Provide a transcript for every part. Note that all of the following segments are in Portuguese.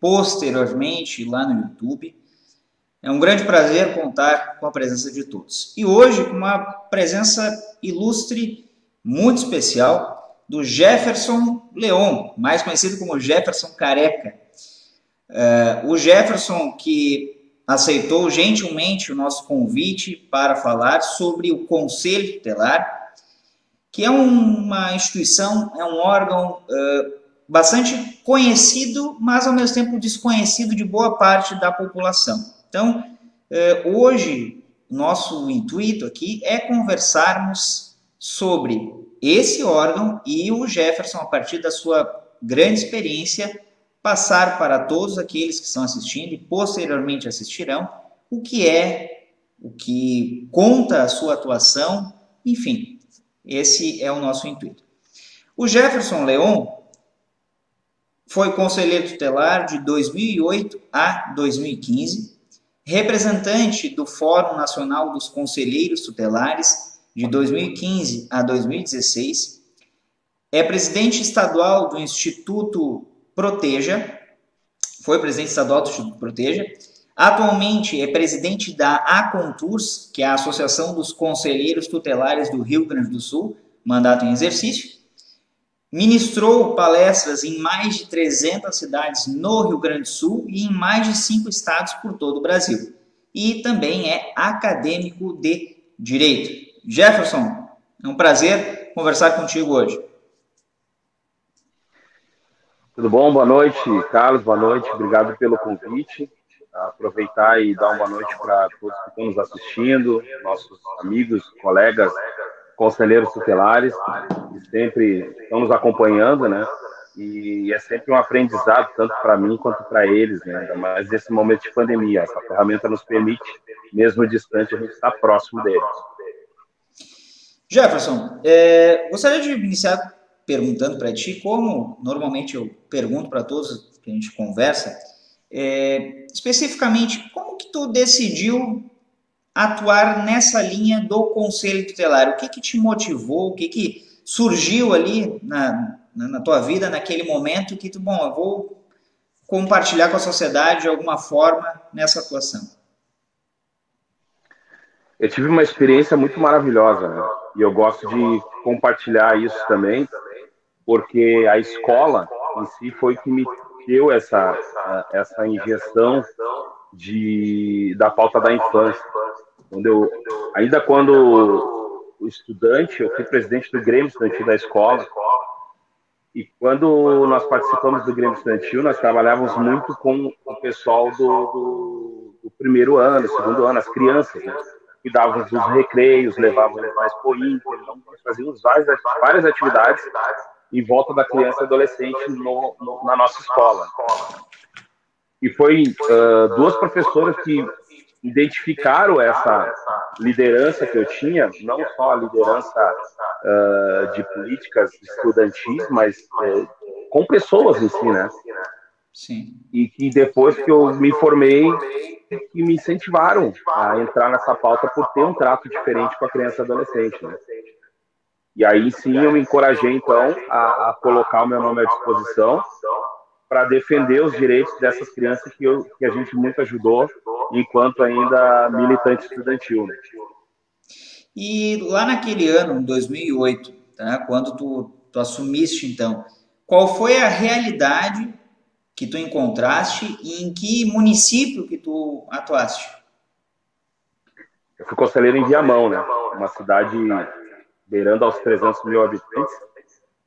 posteriormente lá no YouTube. É um grande prazer contar com a presença de todos. E hoje com uma presença ilustre, muito especial, do Jefferson Leon, mais conhecido como Jefferson Careca. Uh, o Jefferson que aceitou gentilmente o nosso convite para falar sobre o Conselho Tutelar, que é uma instituição, é um órgão uh, bastante conhecido, mas ao mesmo tempo desconhecido de boa parte da população. Então, eh, hoje, nosso intuito aqui é conversarmos sobre esse órgão e o Jefferson, a partir da sua grande experiência, passar para todos aqueles que estão assistindo e posteriormente assistirão o que é, o que conta a sua atuação, enfim, esse é o nosso intuito. O Jefferson Leon foi conselheiro tutelar de 2008 a 2015, representante do Fórum Nacional dos Conselheiros Tutelares de 2015 a 2016, é presidente estadual do Instituto Proteja, foi presidente estadual do Instituto Proteja, atualmente é presidente da Aconturs, que é a Associação dos Conselheiros Tutelares do Rio Grande do Sul, mandato em exercício, Ministrou palestras em mais de 300 cidades no Rio Grande do Sul e em mais de cinco estados por todo o Brasil. E também é acadêmico de Direito. Jefferson, é um prazer conversar contigo hoje. Tudo bom? Boa noite, Carlos. Boa noite. Obrigado pelo convite. Aproveitar e dar uma boa noite para todos que estão nos assistindo, nossos amigos, colegas conselheiros tutelares, que sempre estão nos acompanhando, né? E é sempre um aprendizado, tanto para mim quanto para eles, né? Mais nesse momento de pandemia. Essa ferramenta nos permite, mesmo distante, a gente estar próximo deles. Jefferson, é, gostaria de iniciar perguntando para ti, como normalmente eu pergunto para todos que a gente conversa, é, especificamente, como que tu decidiu atuar nessa linha do conselho tutelar? O que, que te motivou? O que, que surgiu ali na, na, tua vida naquele momento que tu, bom, eu vou compartilhar com a sociedade de alguma forma nessa atuação? Eu tive uma experiência muito maravilhosa, né? E eu gosto de compartilhar isso também, porque a escola em si foi que me deu essa, essa injeção de, da falta da infância. Quando eu, ainda quando estudante, eu fui presidente do Grêmio Estudantil da escola, e quando nós participamos do Grêmio Estudantil, nós trabalhávamos muito com o pessoal do, do, do primeiro ano, segundo ano, as crianças, né? Cuidávamos dos recreios, levávamos mais para o então fazíamos várias, várias atividades em volta da criança e adolescente no, no, na nossa escola. E foi uh, duas professoras que identificaram essa liderança que eu tinha, não só a liderança uh, de políticas estudantis, mas uh, com pessoas em si, né? Sim. E que depois que eu me formei, que me incentivaram a entrar nessa pauta por ter um trato diferente com a criança e adolescente, né? E aí sim eu me encorajei então a, a colocar o meu nome à disposição para defender os direitos dessas crianças que, eu, que a gente muito ajudou enquanto ainda militante estudantil. Né? E lá naquele ano, em 2008, tá, quando tu, tu assumiste então, qual foi a realidade que tu encontraste e em que município que tu atuaste? Eu fui conselheiro em Viamão, né? Uma cidade beirando aos 300 mil habitantes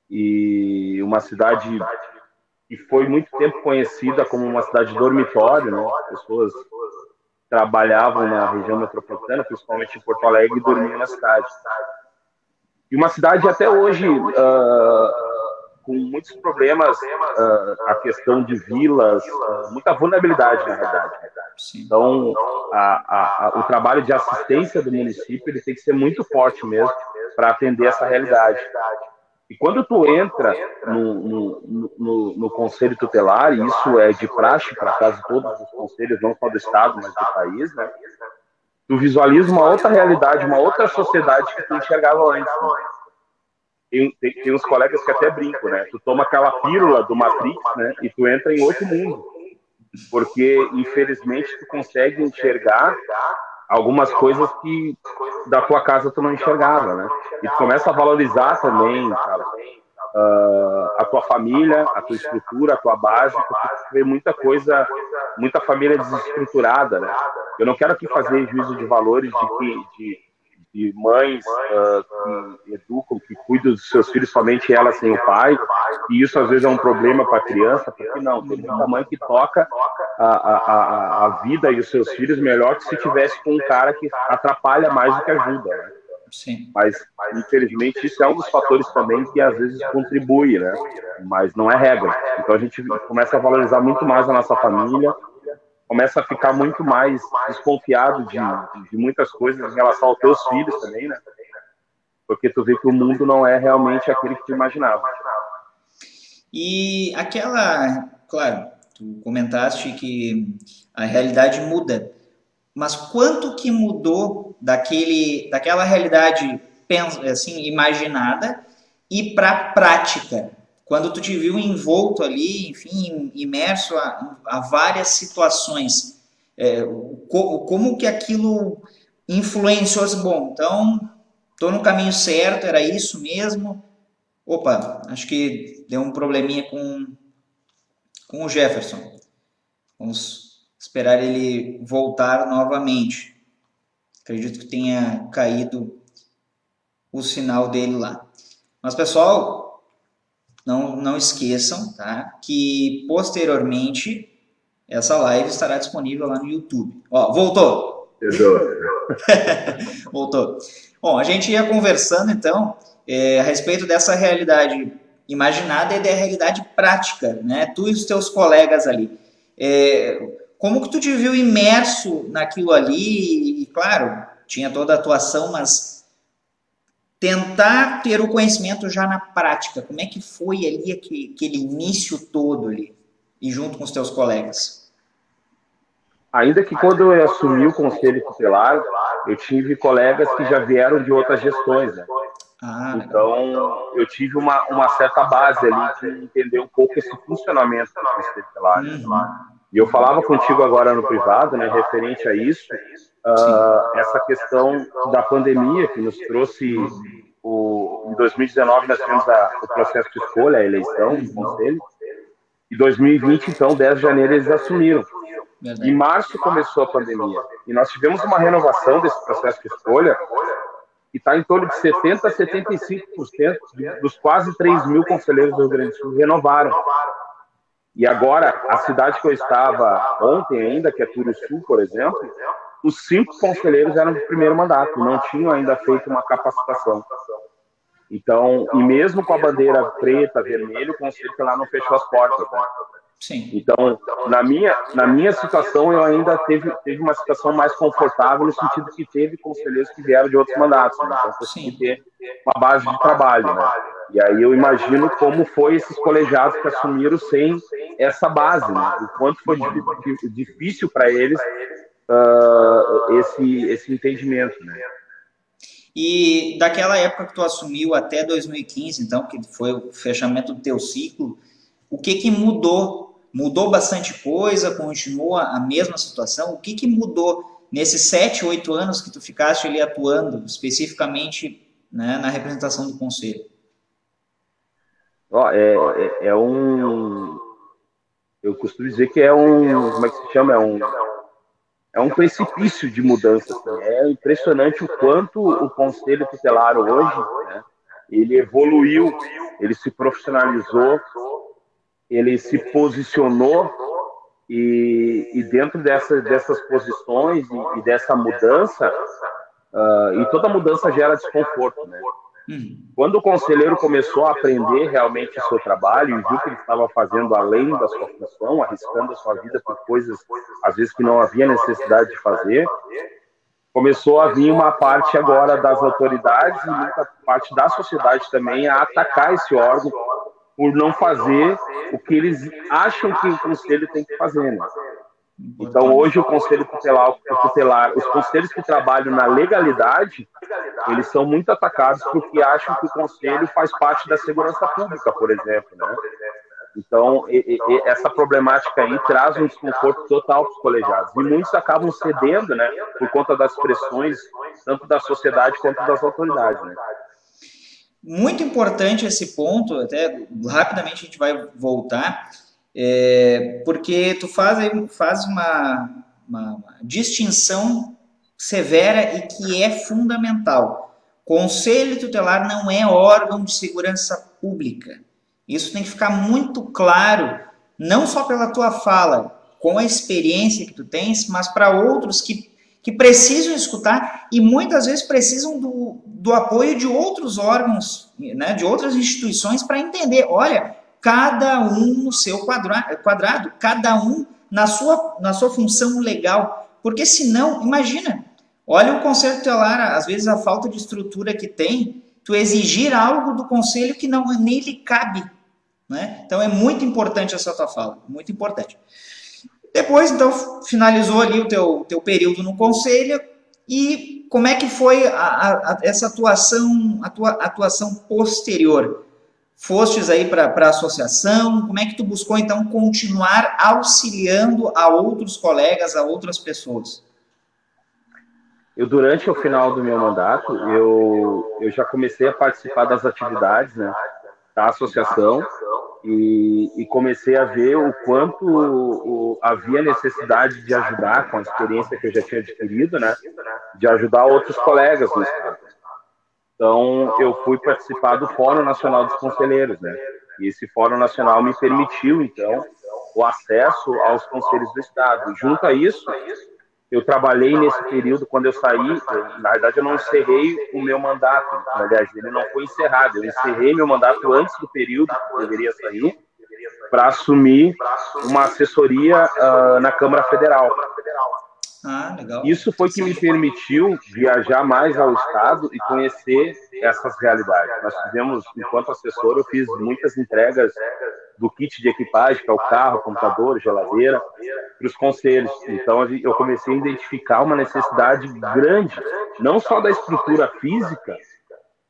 e uma cidade que foi muito tempo conhecida como uma cidade dormitório, né? As pessoas trabalhavam na região metropolitana, principalmente em Porto Alegre, e dormiam na cidade. E uma cidade até hoje uh, com muitos problemas, uh, a questão de vilas, muita vulnerabilidade, na verdade. Então, a, a, o trabalho de assistência do município ele tem que ser muito forte mesmo para atender essa realidade. E quando tu entra no, no, no, no, conselho tutelar, e isso é de praxe para quase todos os conselhos, não só do Estado, mas do país, né? Tu visualiza uma outra realidade, uma outra sociedade que tu enxergava antes. Né? Tem, tem, tem, uns colegas que até brincam, né? Tu toma aquela pílula do Matrix, né? E tu entra em outro mundo. Porque, infelizmente, tu consegue enxergar algumas coisas que da tua casa tu não enxergava, né? E tu começa a valorizar também, cara, uh, a tua família, a tua estrutura, a tua base, porque tu vê muita coisa, muita família desestruturada, né? Eu não quero aqui fazer juízo de valores de que de, de mães uh, que educam, que cuidam dos seus filhos somente elas sem o pai, e isso às vezes é um problema para a criança, porque não, tem muita mãe que toca a, a, a, vida e os seus filhos melhor que se tivesse com um cara que atrapalha mais do que ajuda, né? Sim. Mas, infelizmente, isso é um dos fatores também que às vezes contribui, né? Mas não é regra. Então a gente começa a valorizar muito mais a nossa família, começa a ficar muito mais desconfiado de, de muitas coisas em relação aos teus filhos também, né? Porque tu vê que o mundo não é realmente aquele que tu imaginava. E aquela, claro, tu comentaste que a realidade muda, mas quanto que mudou daquele, daquela realidade assim imaginada e para prática? Quando tu te viu envolto ali, enfim, imerso a, a várias situações, é, co, como que aquilo influenciou? Bom, então estou no caminho certo, era isso mesmo. Opa, acho que deu um probleminha com, com o Jefferson. Vamos esperar ele voltar novamente. Acredito que tenha caído o sinal dele lá. Mas, pessoal, não, não esqueçam tá, que posteriormente essa live estará disponível lá no YouTube. Ó, voltou! voltou. Bom, a gente ia conversando então é, a respeito dessa realidade imaginada e da realidade prática, né? Tu e os teus colegas ali. É, como que tu te viu imerso naquilo ali? E, claro, tinha toda a atuação, mas tentar ter o conhecimento já na prática. Como é que foi ali aquele, aquele início todo ali, e junto com os teus colegas? Ainda que quando eu assumi o conselho tutelar, eu tive colegas que já vieram de outras gestões, né? Ah, então, eu tive uma, uma certa base ali de entender um pouco esse funcionamento do conselho tutelar. Uhum. E eu falava contigo agora no privado, né, referente a isso, uh, essa questão da pandemia que nos trouxe o, em 2019 nós tivemos a, o processo de escolha, a eleição do conselho, e 2020, então, 10 de janeiro, eles assumiram. Em março começou a pandemia, e nós tivemos uma renovação desse processo de escolha que está em torno de 70% a 75% dos quase 3 mil conselheiros do Rio Grande do Sul renovaram. E agora, a cidade que eu estava ontem ainda, que é Turuçu, por exemplo, os cinco conselheiros eram de primeiro mandato, não tinham ainda feito uma capacitação. Então, e mesmo com a bandeira preta, vermelha, o conselho lá não fechou as portas. Né? Sim. Então, na minha, na minha situação, eu ainda teve, teve uma situação mais confortável, no sentido que teve conselheiros que vieram de outros mandatos. Né? Então, consegui ter uma base de trabalho. Né? E aí eu imagino como foi esses colegiados que assumiram sem essa base, né? o quanto foi difícil para eles uh, esse, esse entendimento. Né? E daquela época que tu assumiu até 2015, então, que foi o fechamento do teu ciclo, o que que mudou? Mudou bastante coisa? Continua a mesma situação? O que que mudou nesses sete, oito anos que tu ficaste ali atuando, especificamente né, na representação do conselho? Oh, é, é, é, um. Eu costumo dizer que é um. Como é que se chama? É um é um precipício de mudança. Assim. É impressionante o quanto o conselho tutelar hoje, né, ele evoluiu, ele se profissionalizou, ele se posicionou e, e dentro dessa, dessas posições e, e dessa mudança, uh, e toda mudança gera desconforto, né? Uhum. Quando o conselheiro começou a aprender realmente o seu trabalho e viu que ele estava fazendo além da sua função, arriscando a sua vida por coisas às vezes que não havia necessidade de fazer, começou a vir uma parte agora das autoridades e muita parte da sociedade também a atacar esse órgão por não fazer o que eles acham que o conselho tem que fazer. Né? Então, hoje, o Conselho Tutelar, tutelar, os conselhos que trabalham na legalidade, eles são muito atacados porque acham que o Conselho faz parte da segurança pública, por exemplo. Né? Então, e, e, essa problemática aí traz um desconforto total para os colegiados. E muitos acabam cedendo, né, por conta das pressões, tanto da sociedade quanto das autoridades. Né? Muito importante esse ponto, até rapidamente a gente vai voltar é, porque tu faz, faz uma, uma, uma distinção severa e que é fundamental. Conselho tutelar não é órgão de segurança pública. Isso tem que ficar muito claro, não só pela tua fala, com a experiência que tu tens, mas para outros que, que precisam escutar e muitas vezes precisam do, do apoio de outros órgãos, né, de outras instituições para entender, olha, cada um no seu quadrado, quadrado, cada um na sua, na sua função legal. Porque senão, imagina, olha o conselho tutelar, às vezes a falta de estrutura que tem, tu exigir algo do conselho que não nem lhe cabe. Né? Então é muito importante essa tua fala, muito importante. Depois, então, finalizou ali o teu, teu período no conselho e como é que foi a, a, essa atuação, a tua atuação posterior? Fostes aí para a associação? Como é que tu buscou, então, continuar auxiliando a outros colegas, a outras pessoas? Eu, durante o final do meu mandato, eu, eu já comecei a participar das atividades né, da associação e, e comecei a ver o quanto o, havia necessidade de ajudar, com a experiência que eu já tinha adquirido, né, de ajudar outros colegas no Estado. Então, eu fui participar do Fórum Nacional dos Conselheiros, né? E esse Fórum Nacional me permitiu, então, o acesso aos conselhos do Estado. Junto a isso, eu trabalhei nesse período, quando eu saí, na verdade, eu não encerrei o meu mandato. Aliás, ele não foi encerrado. Eu encerrei meu mandato antes do período que deveria sair, para assumir uma assessoria uh, na Câmara Federal. Ah, legal. Isso foi que me permitiu viajar mais ao estado e conhecer essas realidades. Nós fizemos, enquanto assessor, eu fiz muitas entregas do kit de equipagem, que é o carro, computador, geladeira, para os conselhos. Então eu comecei a identificar uma necessidade grande, não só da estrutura física,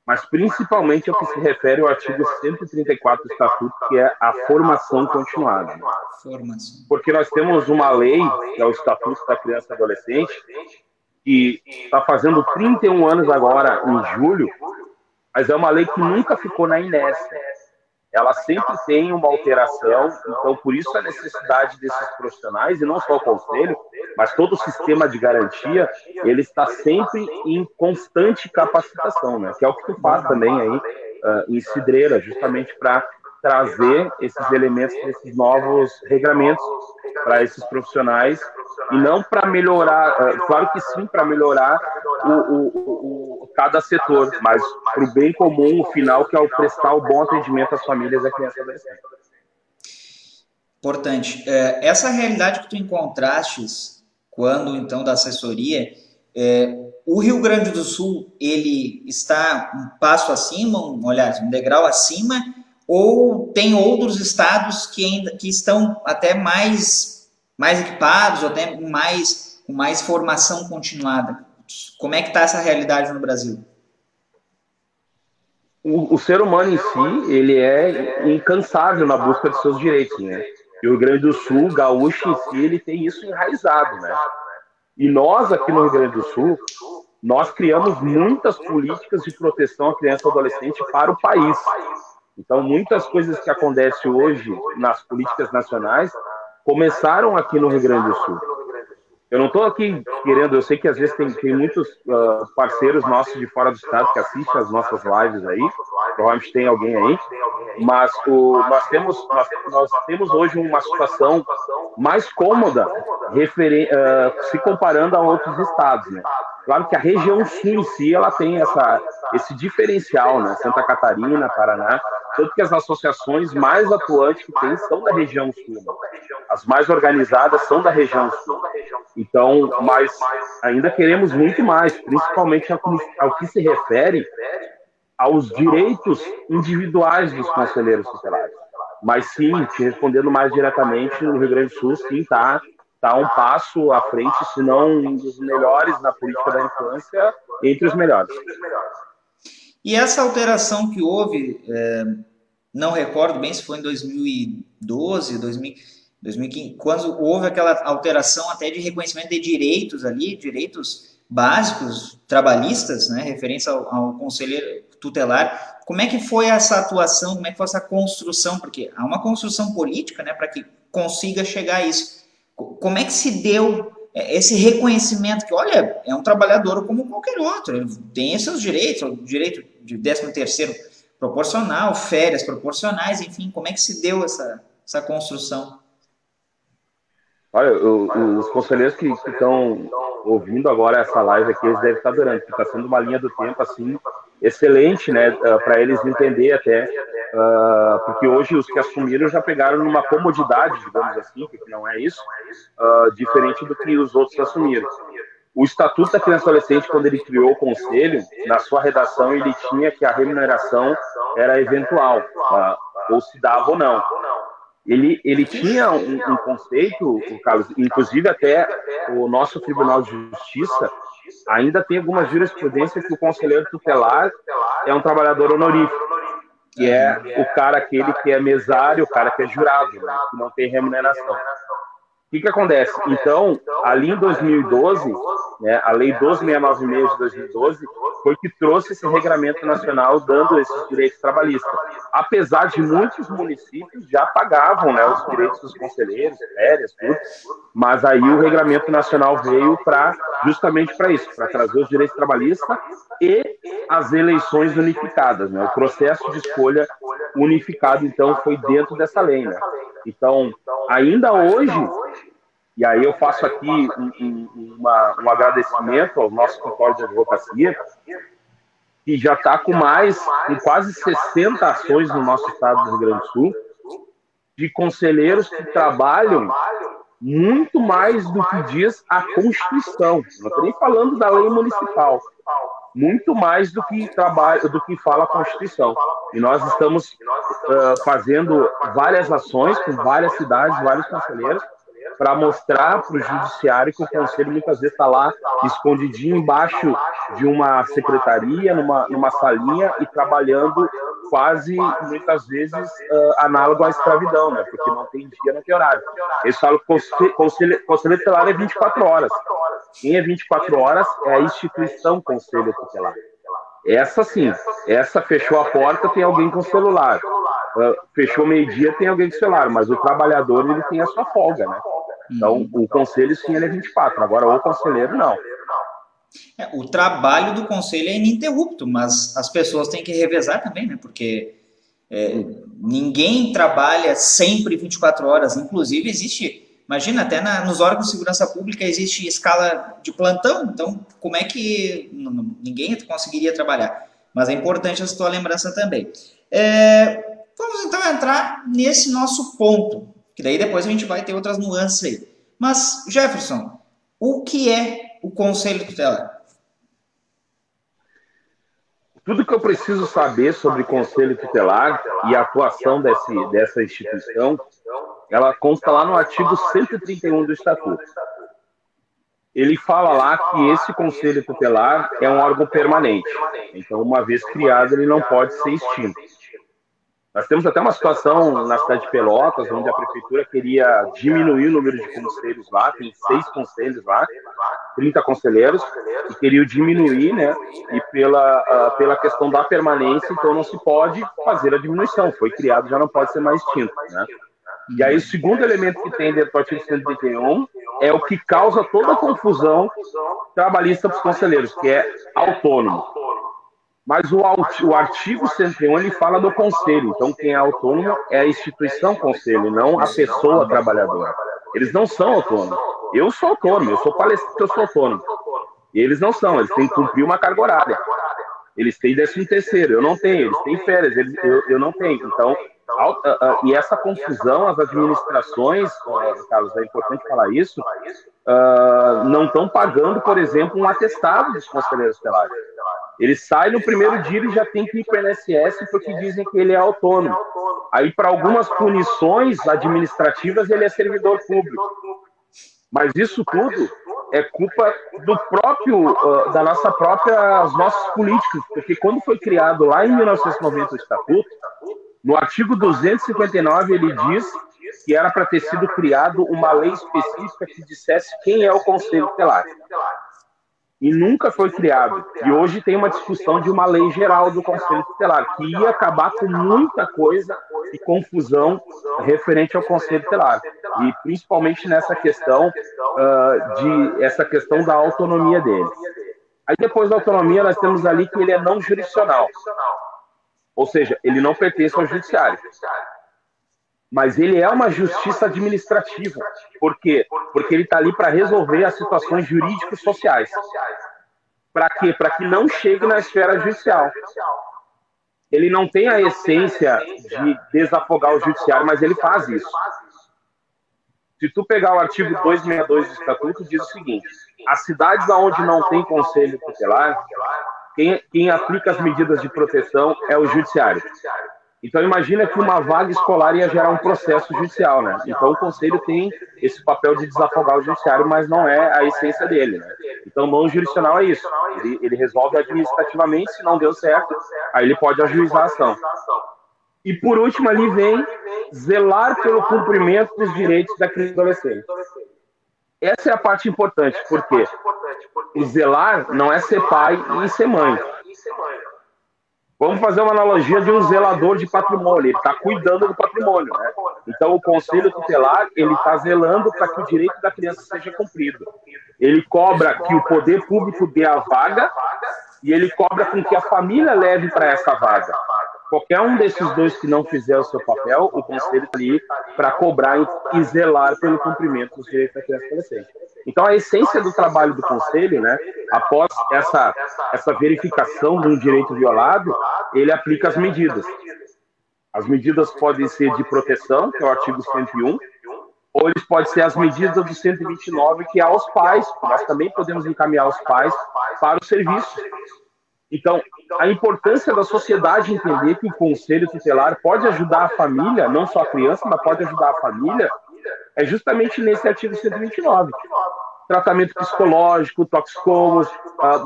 mas principalmente ao que se refere ao artigo 134 do Estatuto, que é a formação continuada. Formação. Porque nós temos uma lei, que é o Estatuto da Criança e Adolescente, que está fazendo 31 anos agora, em julho, mas é uma lei que nunca ficou na inércia ela sempre tem uma alteração, então por isso a necessidade desses profissionais, e não só o conselho, mas todo o sistema de garantia, ele está sempre em constante capacitação, né? que é o que tu faz também aí uh, em Cidreira, justamente para trazer esses elementos, esses novos regramentos para esses profissionais e não para melhorar, uh, claro que sim, para melhorar o, o, o, cada setor, mas para o bem comum, o final, que é o prestar o bom atendimento às famílias e às crianças e adolescentes. Importante. É, essa realidade que tu encontraste quando, então, da assessoria, é, o Rio Grande do Sul, ele está um passo acima, um, olhar, um degrau acima, ou tem outros estados que ainda que estão até mais, mais equipados, ou até mais, com mais formação continuada? Como é que está essa realidade no Brasil? O, o, ser humano em si, ele é incansável na busca de seus direitos, né? E o Rio Grande do Sul, gaúcho em si, ele tem isso enraizado, né? E nós aqui no Rio Grande do Sul, nós criamos muitas políticas de proteção à criança e adolescente para o país. Então, muitas coisas que acontecem hoje nas políticas nacionais começaram aqui no Rio Grande do Sul. Eu não estou aqui querendo, eu sei que às vezes tem, tem muitos uh, parceiros nossos de fora do estado que assistem as nossas lives aí, provavelmente tem alguém aí, mas o, nós, temos, nós, nós temos hoje uma situação mais cômoda referen, uh, se comparando a outros estados, né? Claro que a região sul em si, ela tem essa, esse diferencial, né? Santa Catarina, Paraná, tanto que as associações mais atuantes que tem são da região sul. Né? As mais organizadas são da região sul. Então, mas ainda queremos muito mais, principalmente ao que, ao que se refere aos direitos individuais dos conselheiros tutelares. Mas sim, te respondendo mais diretamente, no Rio Grande do Sul, sim, está tá um passo à frente, se não um dos melhores na política da infância, entre os melhores. E essa alteração que houve, é, não recordo bem se foi em 2012, 2015, quando houve aquela alteração até de reconhecimento de direitos ali, direitos básicos trabalhistas, né, referentes ao, ao conselheiro tutelar. Como é que foi essa atuação? Como é que foi essa construção? Porque há uma construção política, né, para que consiga chegar a isso. Como é que se deu é, esse reconhecimento que, olha, é um trabalhador como qualquer outro, ele tem seus direitos, o direito de 13 terceiro proporcional, férias proporcionais, enfim, como é que se deu essa, essa construção? Olha, os conselheiros que estão ouvindo agora essa live aqui, eles devem estar adorando, porque está sendo uma linha do tempo, assim, excelente, né, uh, para eles entender até, uh, porque hoje os que assumiram já pegaram numa comodidade, digamos assim, que não é isso, uh, diferente do que os outros assumiram. O Estatuto da Criança e Adolescente, quando ele criou o conselho, na sua redação ele tinha que a remuneração era eventual, ou se dava ou não. Ele, ele tinha um, um conceito, Carlos, inclusive até o nosso Tribunal de Justiça ainda tem algumas jurisprudências que o conselheiro tutelar é um trabalhador honorífico, que é o cara aquele que é mesário, o cara que é jurado, né, que não tem remuneração. Que, que acontece? Então, ali em 2012, né, a Lei 12.696 de 2012 foi que trouxe esse regramento nacional dando esses direitos trabalhistas. Apesar de muitos municípios já pagavam né, os direitos dos conselheiros, férias, tudo, mas aí o regramento nacional veio para justamente para isso, para trazer os direitos trabalhistas e as eleições unificadas, né? O processo de escolha unificado então foi dentro dessa lei, né? Então, ainda hoje e aí eu faço aqui um, um, uma, um agradecimento ao nosso escritório de advocacia, que já está com mais, com quase 60 ações no nosso estado do Rio Grande do Sul, de conselheiros que trabalham muito mais do que diz a Constituição. Não estou nem falando da lei municipal. Muito mais do que trabalho, do que fala a Constituição. E nós estamos uh, fazendo várias ações com várias cidades, vários conselheiros, para mostrar para o judiciário que o conselho muitas vezes está lá escondidinho embaixo de uma secretaria, numa, numa salinha e trabalhando quase muitas vezes uh, análogo à escravidão, né? Porque não tem dia, não tem horário. Eles falam que o conselho, conselho tutelar é 24 horas. Quem é 24 horas é a instituição conselho tutelar. Essa sim, essa fechou a porta, tem alguém com celular. Uh, fechou meio-dia, tem alguém com celular, mas o trabalhador ele tem a sua folga, né? Então, uhum. o conselho sim ele é 24, agora o conselheiro não. É, o trabalho do conselho é ininterrupto, mas as pessoas têm que revezar também, né? Porque é, ninguém trabalha sempre 24 horas. Inclusive, existe, imagina, até na, nos órgãos de segurança pública existe escala de plantão. Então, como é que ninguém conseguiria trabalhar? Mas é importante a tua lembrança também. É, vamos então entrar nesse nosso ponto que daí depois a gente vai ter outras nuances aí. Mas, Jefferson, o que é o Conselho Tutelar? Tudo que eu preciso saber sobre Conselho Tutelar e a atuação desse, dessa instituição, ela consta lá no artigo 131 do Estatuto. Ele fala lá que esse Conselho Tutelar é um órgão permanente. Então, uma vez criado, ele não pode ser extinto. Nós temos até uma situação na cidade de Pelotas, onde a prefeitura queria diminuir o número de conselheiros lá, tem seis conselhos lá, 30 conselheiros, e queriam diminuir, né? E pela, uh, pela questão da permanência, então não se pode fazer a diminuição. Foi criado, já não pode ser mais extinto, né? E aí o segundo elemento que tem dentro do artigo 131 é o que causa toda a confusão trabalhista para os conselheiros, que é autônomo. Mas o, o artigo 101 ele fala do conselho. Então, quem é autônomo é a instituição conselho, não a pessoa trabalhadora. Eles não são autônomos. Eu sou autônomo, eu sou palestrante, eu sou autônomo. E eles não são, eles têm que cumprir uma carga horária. Eles têm décimo terceiro, eu não tenho, eles têm férias, eles, eu, eu não tenho. Então, e essa confusão, as administrações, Carlos, é importante falar isso, uh, não estão pagando, por exemplo, um atestado dos conselheiros tutelares. Ele sai no primeiro dia e já tem que ir para o INSS porque dizem que ele é autônomo. Aí, para algumas punições administrativas, ele é servidor público. Mas isso tudo é culpa do próprio, uh, da nossa própria, os nossos políticos, porque quando foi criado lá em 1990 o Estatuto, no artigo 259 ele diz que era para ter sido criado uma lei específica que dissesse quem é o Conselho Tutelar e nunca foi criado. E hoje tem uma discussão de uma lei geral do Conselho Tutelar, que ia acabar com muita coisa e confusão referente ao Conselho Tutelar. E principalmente nessa questão uh, de essa questão da autonomia dele. Aí depois da autonomia nós temos ali que ele é não jurisdicional. Ou seja, ele não pertence ao judiciário mas ele é uma justiça administrativa. Por quê? Porque ele está ali para resolver as situações jurídicos sociais. Para quê? Para que não chegue na esfera judicial. Ele não tem a essência de desafogar o judiciário, mas ele faz isso. Se tu pegar o artigo 262 do Estatuto, diz o seguinte: as cidades onde não tem conselho tutelar, quem, quem aplica as medidas de proteção é o judiciário. Então imagina que uma vaga escolar ia gerar um processo judicial, né? Então o conselho tem esse papel de desafogar o judiciário, mas não é a essência dele, né? Então mão jurisdicional é isso. Ele, ele resolve administrativamente, se não deu certo, aí ele pode ajuizar a ação. E por último ali vem zelar pelo cumprimento dos direitos da criança e adolescente. Essa é a parte importante, porque o zelar não é ser pai e ser mãe. Vamos fazer uma analogia de um zelador de patrimônio. Ele está cuidando do patrimônio, né? Então, o conselho tutelar ele está zelando para que o direito da criança seja cumprido. Ele cobra que o poder público dê a vaga e ele cobra com que a família leve para essa vaga. Qualquer um desses dois que não fizer o seu papel, o conselho está ali para cobrar e zelar pelo cumprimento dos direitos da criança e adolescente. Então, a essência do trabalho do conselho, né, após essa, essa verificação de um direito violado, ele aplica as medidas. As medidas podem ser de proteção, que é o artigo 101, ou eles podem ser as medidas do 129, que é aos pais. Nós também podemos encaminhar os pais para o serviço. Então, a importância da sociedade entender que o conselho tutelar pode ajudar a família, não só a criança, mas pode ajudar a família, é justamente nesse artigo 129. Tratamento psicológico, toxicomos, ah,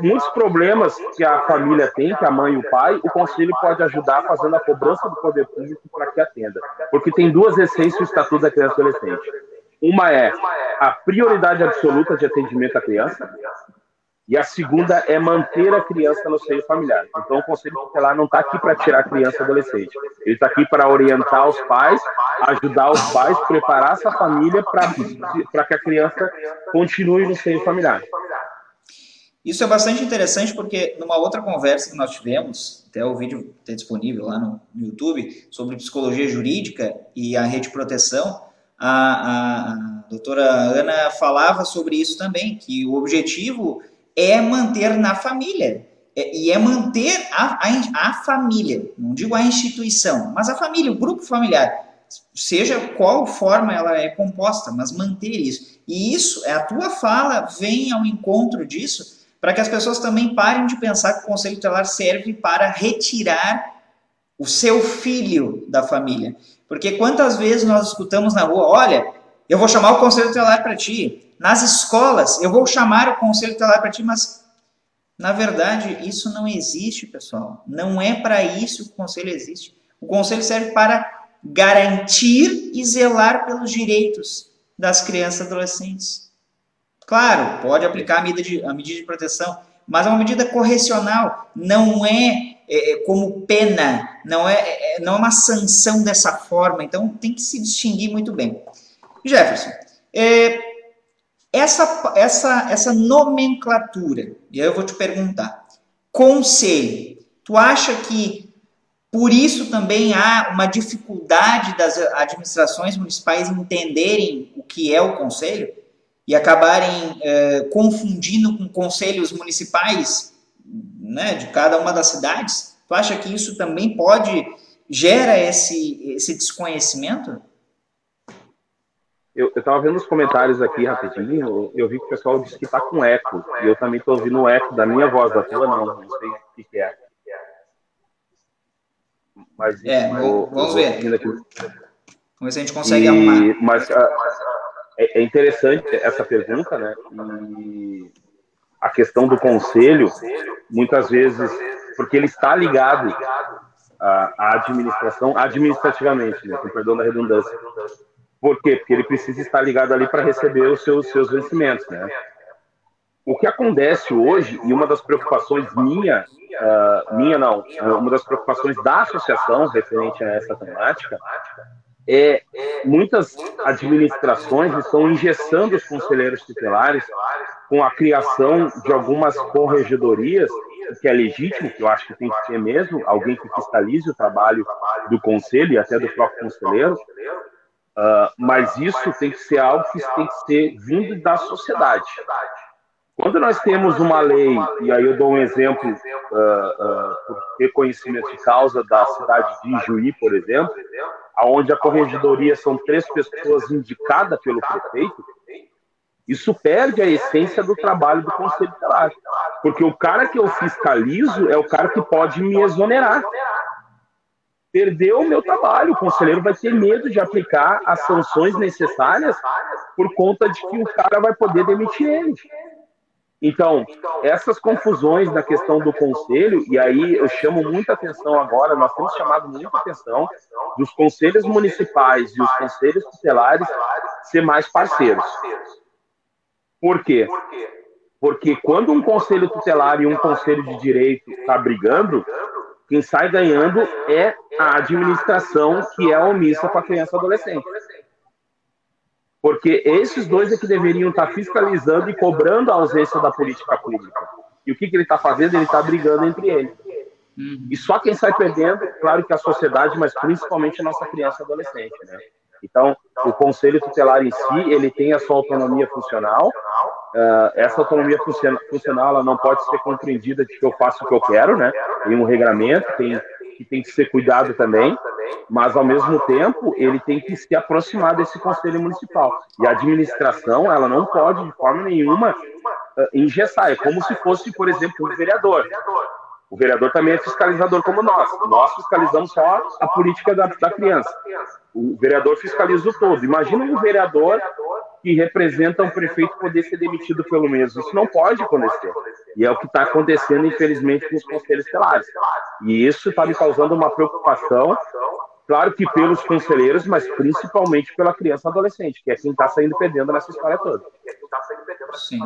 muitos problemas que a família tem, que a mãe e o pai, o conselho pode ajudar fazendo a cobrança do poder público para que atenda. Porque tem duas essências do Estatuto da Criança e Adolescente. Uma é a prioridade absoluta de atendimento à criança, e a segunda é manter a criança no seio familiar. Então, o Conselho Tutelar não está aqui para tirar a criança e adolescente. Ele está aqui para orientar os pais, ajudar os pais, preparar essa família para que a criança continue no seio familiar. Isso é bastante interessante porque numa outra conversa que nós tivemos, até o vídeo está disponível lá no, YouTube, sobre psicologia jurídica e a rede de proteção, a, a, a doutora Ana falava sobre isso também, que o objetivo é manter na família. É, e é manter a, a, a família, não digo a instituição, mas a família, o grupo familiar, seja qual forma ela é composta, mas manter isso. E isso, a tua fala vem ao encontro disso, para que as pessoas também parem de pensar que o conselho tutelar serve para retirar o seu filho da família. Porque quantas vezes nós escutamos na rua, olha, eu vou chamar o conselho tutelar para ti, nas escolas, eu vou chamar o conselho tutelar para ti, mas na verdade isso não existe, pessoal. Não é para isso que o conselho existe. O conselho serve para garantir e zelar pelos direitos das crianças e adolescentes. Claro, pode aplicar a medida de, a medida de proteção, mas é uma medida correcional, não é, é, é como pena, não é, é, não é uma sanção dessa forma, então tem que se distinguir muito bem. Jefferson, é, essa, essa, essa nomenclatura, e aí eu vou te perguntar, conselho, tu acha que por isso também há uma dificuldade das administrações municipais entenderem o que é o conselho? e acabarem é, confundindo com conselhos municipais né, de cada uma das cidades? Tu acha que isso também pode gera esse, esse desconhecimento? Eu estava vendo os comentários aqui rapidinho, eu vi que o pessoal disse que está com eco, e eu também estou ouvindo o eco da minha voz, da tua não, não sei o que, que é. Mas, é, eu, vamos ver. Vamos ver se a gente consegue e, arrumar. Mas uh, é, é, interessante essa pergunta, né? E a questão do conselho, muitas vezes, porque ele está ligado à, à administração, administrativamente, né? Com perdão da redundância por quê? Porque ele precisa estar ligado ali para receber os seus, seus vencimentos, né? O que acontece hoje, e uma das preocupações minha, uh, minha não, uma das preocupações da associação referente a essa temática, é muitas administrações estão engessando os conselheiros tutelares com a criação de algumas corregedorias, que é legítimo, que eu acho que tem que ter mesmo, alguém que fiscalize o trabalho do conselho e até do próprio conselheiro, Uh, mas isso tem que ser algo que tem que ser vindo da sociedade. Quando nós temos uma lei, e aí eu dou um exemplo uh, uh, por reconhecimento de causa da cidade de Juí, por exemplo, aonde a corregedoria são três pessoas indicadas pelo prefeito, isso perde a essência do trabalho do conselho tutelar, porque o cara que eu fiscalizo é o cara que pode me exonerar perdeu o meu trabalho. O conselheiro vai ter medo de aplicar as sanções necessárias por conta de que o cara vai poder demitir ele. Então, essas confusões na questão do conselho, e aí eu chamo muita atenção agora, nós temos chamado muita atenção dos conselhos municipais e os conselhos tutelares ser mais parceiros. Por quê? Porque quando um conselho tutelar e um conselho de direito está brigando, quem sai ganhando é a administração que é omissa com a criança e adolescente. Porque esses dois é que deveriam estar fiscalizando e cobrando a ausência da política pública. E o que, que ele está fazendo? Ele está brigando entre eles. Uhum. E só quem sai perdendo, claro que a sociedade, mas principalmente a nossa criança e adolescente. Né? Então, o conselho tutelar em si, ele tem a sua autonomia funcional. Uh, essa autonomia funcional ela não pode ser compreendida de que eu faço o que eu quero, né? Tem um regramento, tem que tem que ser cuidado também, mas ao mesmo tempo ele tem que se aproximar desse conselho municipal. E a administração, ela não pode de forma nenhuma uh, engessar. É como se fosse, por exemplo, um vereador. O vereador também é fiscalizador como nós. Nós fiscalizamos só a política da, da criança. O vereador fiscaliza o todo. Imagina um vereador que representa um prefeito poder ser demitido pelo mesmo. Isso não pode acontecer. E é o que está acontecendo, infelizmente, com os conselhos estelares. E isso está me causando uma preocupação, claro que pelos conselheiros, mas principalmente pela criança e adolescente, que é quem está saindo perdendo nessa história toda. Sim.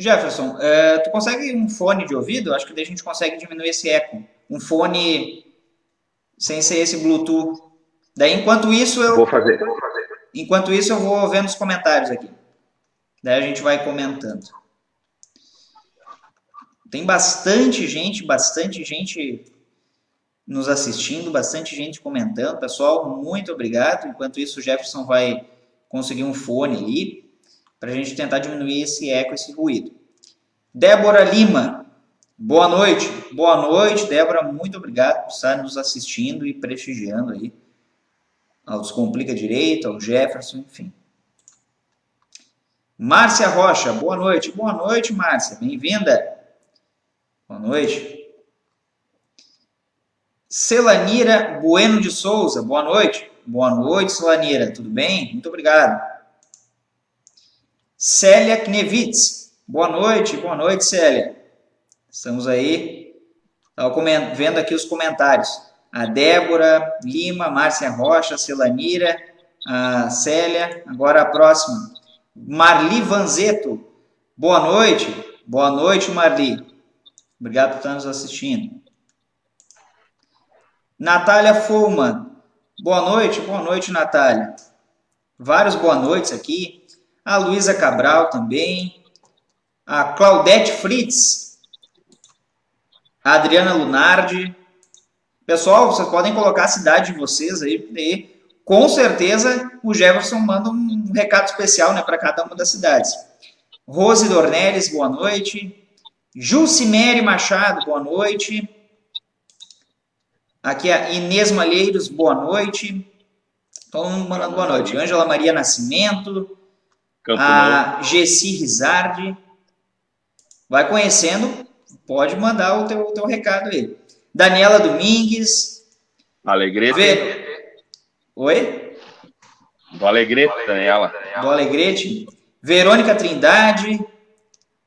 Jefferson, é, tu consegue um fone de ouvido? Acho que daí a gente consegue diminuir esse eco. Um fone sem ser esse Bluetooth. Daí, enquanto isso, eu. Vou fazer. Enquanto isso, eu vou vendo os comentários aqui. Daí a gente vai comentando. Tem bastante gente, bastante gente nos assistindo, bastante gente comentando. Pessoal, muito obrigado. Enquanto isso, o Jefferson vai conseguir um fone ali para a gente tentar diminuir esse eco, esse ruído. Débora Lima, boa noite. Boa noite, Débora. Muito obrigado por estar nos assistindo e prestigiando aí ao Descomplica Direito, ao Jefferson, enfim. Márcia Rocha, boa noite. Boa noite, Márcia. Bem-vinda. Boa noite. Celanira Bueno de Souza, boa noite. Boa noite, Celanira. Tudo bem? Muito obrigado. Célia Knevitz. Boa noite, boa noite, Célia. Estamos aí. Vendo aqui os comentários. A Débora Lima, Márcia Rocha, Celanira, a Célia. Agora a próxima. Marli Vanzeto. Boa noite. Boa noite, Marli. Obrigado por estar nos assistindo. Natália Fulman. Boa noite, boa noite, Natália. Vários boa noites aqui a Luísa Cabral também, a Claudete Fritz, a Adriana Lunardi. Pessoal, vocês podem colocar a cidade de vocês aí, e com certeza o Jefferson manda um recado especial né, para cada uma das cidades. Rose Dornelles, boa noite. Jucimere Machado, boa noite. Aqui a Inês Malheiros, boa noite. Todo mundo mandando boa noite. Ângela Maria Nascimento. Campo a Gessi Rizardi. Vai conhecendo, pode mandar o teu, o teu recado aí. Daniela Domingues. Alegrete. Ver... Oi? Do Alegrete, Daniela. Do Alegrete. Verônica Trindade.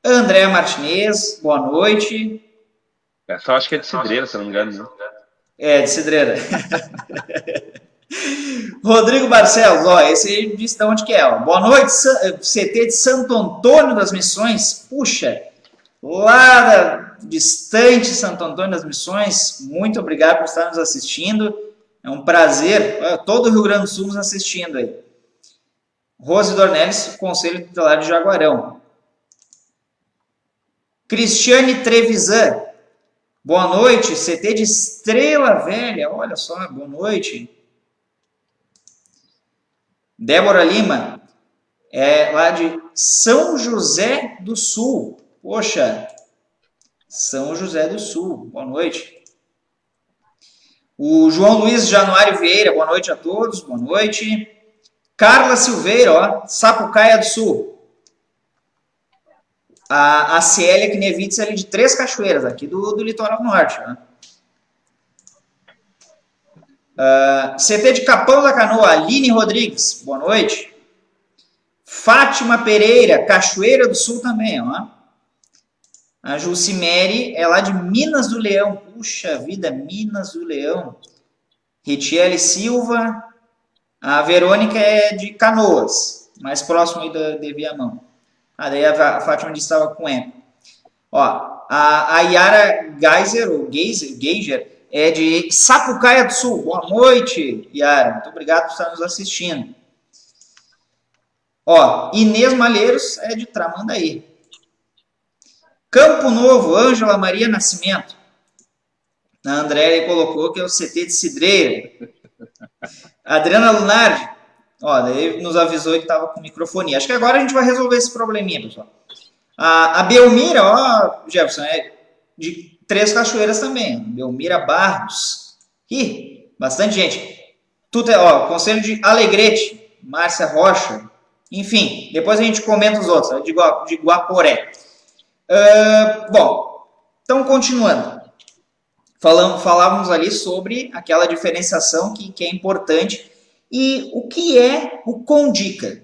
André Martinez, boa noite. Essa eu acho que é de Cidreira, se não me engano. Né? É, de Cidreira. Rodrigo Barcelos, ó, esse aí disse de onde que é. Ó. Boa noite, CT de Santo Antônio das Missões. Puxa, lá da distante Santo Antônio das Missões. Muito obrigado por estar nos assistindo. É um prazer. Todo o Rio Grande do Sul nos assistindo aí. Rose Dornelles, Conselho Tutelar de Jaguarão. Cristiane Trevisan. Boa noite, CT de Estrela Velha. Olha só, boa noite. Débora Lima, é lá de São José do Sul. Poxa, São José do Sul. Boa noite. O João Luiz Januário Vieira, boa noite a todos, boa noite. Carla Silveira, ó, Sapucaia do Sul. A, a Célia Knevitz ali de Três Cachoeiras, aqui do, do litoral norte. Né? Uh, ah, CT de Capão da Canoa, Aline Rodrigues, boa noite. Fátima Pereira, Cachoeira do Sul também, ó. A Jucimere é lá de Minas do Leão. Puxa vida, Minas do Leão. Ritiele Silva. A Verônica é de Canoas, mais próximo aí da, de Viamão. Ah, daí a Fátima disse estava com eco. Ó, a, a Yara Geiser, ou Geiser, Geiger, é de Sapucaia do Sul. Boa noite, Yara. Muito obrigado por estar nos assistindo. Ó, Inês Malheiros é de Tramandaí. Campo Novo, Ângela Maria Nascimento. A André colocou que é o CT de Cidreira. Adriana Lunardi, ó, daí nos avisou que estava com microfonia. Acho que agora a gente vai resolver esse probleminha, pessoal. A, a Belmira, ó, Jefferson, é de Três Cachoeiras também. Belmira Barros. Ih, bastante gente. Tudo é, ó, Conselho de Alegrete, Márcia Rocha. Enfim, depois a gente comenta os outros, de, de Guaporé. Uh, bom, então continuando. Falamos, falávamos ali sobre aquela diferenciação que, que é importante. E o que é o Condica?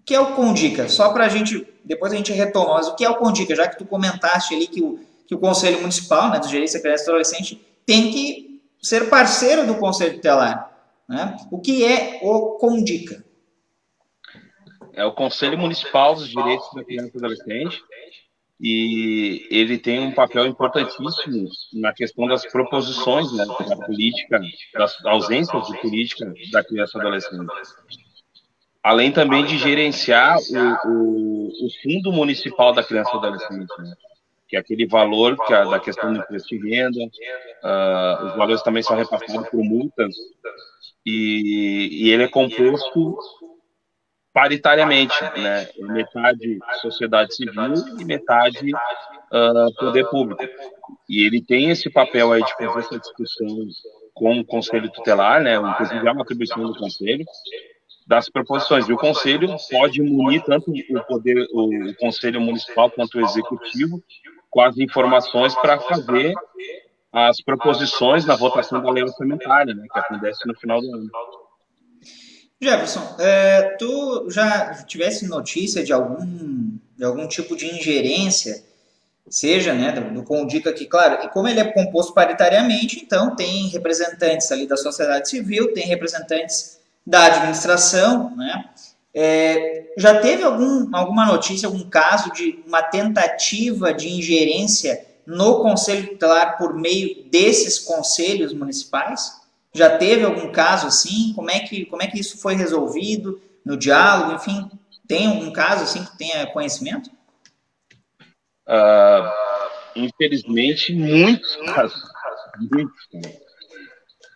O que é o Condica? Só para a gente, depois a gente retoma, mas o que é o Condica? Já que tu comentaste ali que o, que o Conselho Municipal, né, do Gerência Criança e Adolescente, tem que ser parceiro do Conselho Tutelar. Né? O que é o CONDICA? É o Conselho Municipal dos Direitos da Criança e Adolescente e ele tem um papel importantíssimo na questão das proposições né, da política, das ausências de política da criança e adolescente. Além também de gerenciar o, o, o Fundo Municipal da Criança e Adolescente. Né? Que é aquele valor que a, da questão do imposto de renda, uh, os valores também são repassados por multas, e, e ele é composto paritariamente, né? Metade sociedade civil e metade uh, poder público. E ele tem esse papel aí de fazer essa discussão com o Conselho Tutelar, né? Inclusive é uma atribuição do Conselho, das proposições. E o Conselho pode munir tanto o poder, o Conselho Municipal quanto o Executivo com as informações para fazer as proposições na votação da lei orçamentária, né, que acontece no final do ano. Jefferson, é, tu já tivesse notícia de algum, de algum tipo de ingerência, seja né, do, do Condica, que, claro, e como ele é composto paritariamente, então tem representantes ali da sociedade civil, tem representantes da administração, né, é, já teve algum, alguma notícia, algum caso de uma tentativa de ingerência no Conselho Tutelar por meio desses conselhos municipais? Já teve algum caso assim? Como é que, como é que isso foi resolvido no diálogo? Enfim, tem algum caso assim que tenha conhecimento? Uh, infelizmente, muitos casos. Muitos.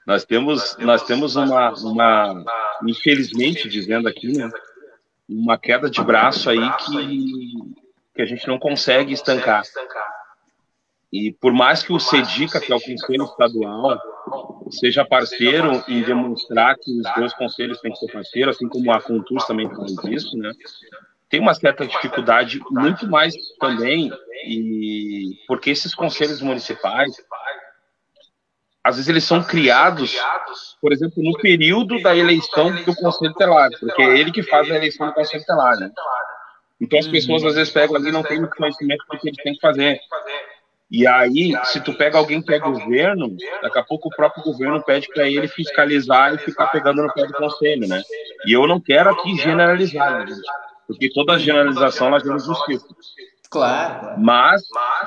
Nós temos, nós temos uma, uma, infelizmente, dizendo aqui, né, uma queda de braço aí que, que a gente não consegue estancar. E por mais que o CEDICA, que é o Conselho Estadual, seja parceiro em demonstrar que os dois conselhos têm que ser parceiros, assim como a Contus também faz isso, né? Tem uma certa dificuldade, muito mais também, e porque esses conselhos municipais, às vezes eles são criados, por exemplo, no período da eleição do Conselho Telar, porque é ele que faz a eleição do Conselho Telar, né? Então as pessoas às vezes pegam ali e não têm muito conhecimento do que eles têm que fazer. E aí, se tu pega alguém que é governo, daqui a pouco o próprio governo pede para ele fiscalizar e ficar pegando no pé do conselho, né? E eu não quero aqui generalizar, né, gente? Porque toda generalização ela gera justiça. Claro, claro. Mas,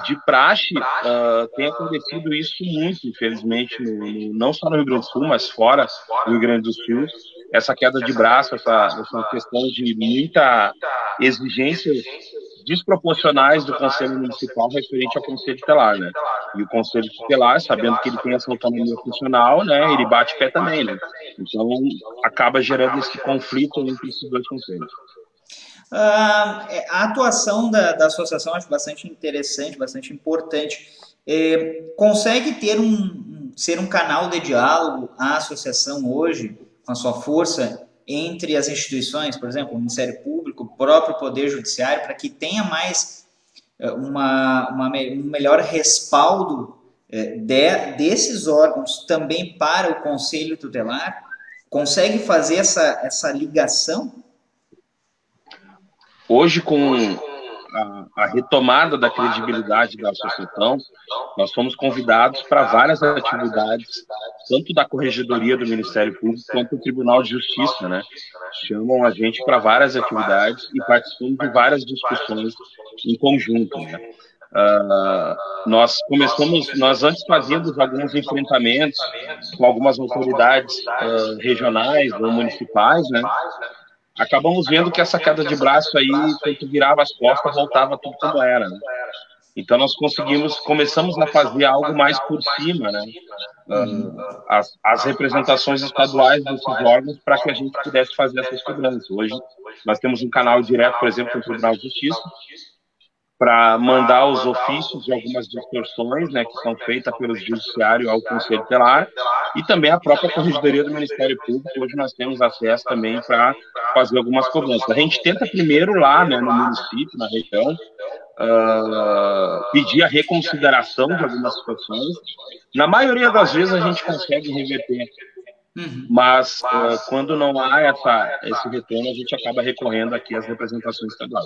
de praxe, uh, tem acontecido isso muito, infelizmente, no, não só no Rio Grande do Sul, mas fora do Rio Grande do Sul. Essa queda de braço, essa, essa questão de muita exigência desproporcionais do Conselho Municipal referente ao Conselho Tutelar, né? E o Conselho Tutelar, sabendo que ele tem essa autonomia funcional, né, ele bate pé também, né? Então, acaba gerando esse conflito entre esses dois conselhos. Uh, a atuação da, da associação acho bastante interessante, bastante importante. É, consegue ter um, ser um canal de diálogo a associação hoje, com a sua força entre as instituições, por exemplo, o Ministério Público, o próprio Poder Judiciário, para que tenha mais é, uma, uma, um melhor respaldo é, de, desses órgãos também para o Conselho Tutelar? Consegue fazer essa, essa ligação? Hoje, com a, a, retomada da credibilidade da associação, nós fomos convidados para várias atividades, tanto da Corregedoria do Ministério Público quanto do Tribunal de Justiça, né? Chamam a gente para várias atividades e participamos de várias discussões em conjunto, né? Uh, nós começamos, nós antes fazíamos alguns enfrentamentos com algumas autoridades uh, regionais ou municipais, né? Acabamos vendo que essa queda de braço aí, quando virava as costas, voltava tudo como era. Né? Então nós conseguimos, começamos a fazer algo mais por cima, né? Uh, as, as, representações estaduais desses órgãos para que a gente pudesse fazer essas cobranças. Hoje nós temos um canal direto, por exemplo, no Tribunal de Justiça, para mandar os ofícios de algumas distorções né, que são feitas pelo Judiciário ao Conselho Telar e também a própria Corregedoria do Ministério Público. Hoje nós temos acesso também para fazer algumas cobranças. A gente tenta primeiro lá né, no município, na região, uh, pedir a reconsideração de algumas situações. Na maioria das vezes a gente consegue reverter Uhum. Mas uh, quando não há essa, esse retorno, a gente acaba recorrendo aqui às representações estaduais.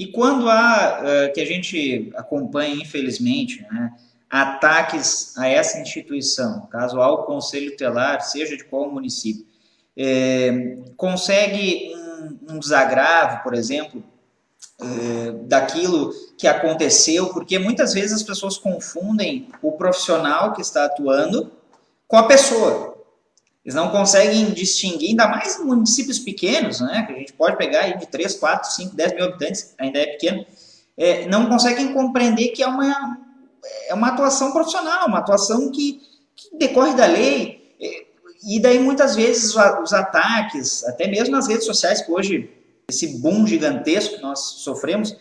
E quando há, uh, que a gente acompanha, infelizmente, né, ataques a essa instituição, caso ao Conselho Telar, seja de qual município, é, consegue um, um, desagravo, por exemplo, é, daquilo que aconteceu, porque muitas vezes as pessoas confundem o profissional que está atuando com a pessoa. Eles não conseguem distinguir, ainda mais em municípios pequenos, né, que a gente pode pegar aí de 3, 4, 5, 10 mil habitantes, ainda é pequeno, é, não conseguem compreender que é uma, é uma atuação profissional, uma atuação que, que decorre da lei. É, e daí muitas vezes os ataques, até mesmo nas redes sociais, que hoje, esse boom gigantesco que nós sofremos,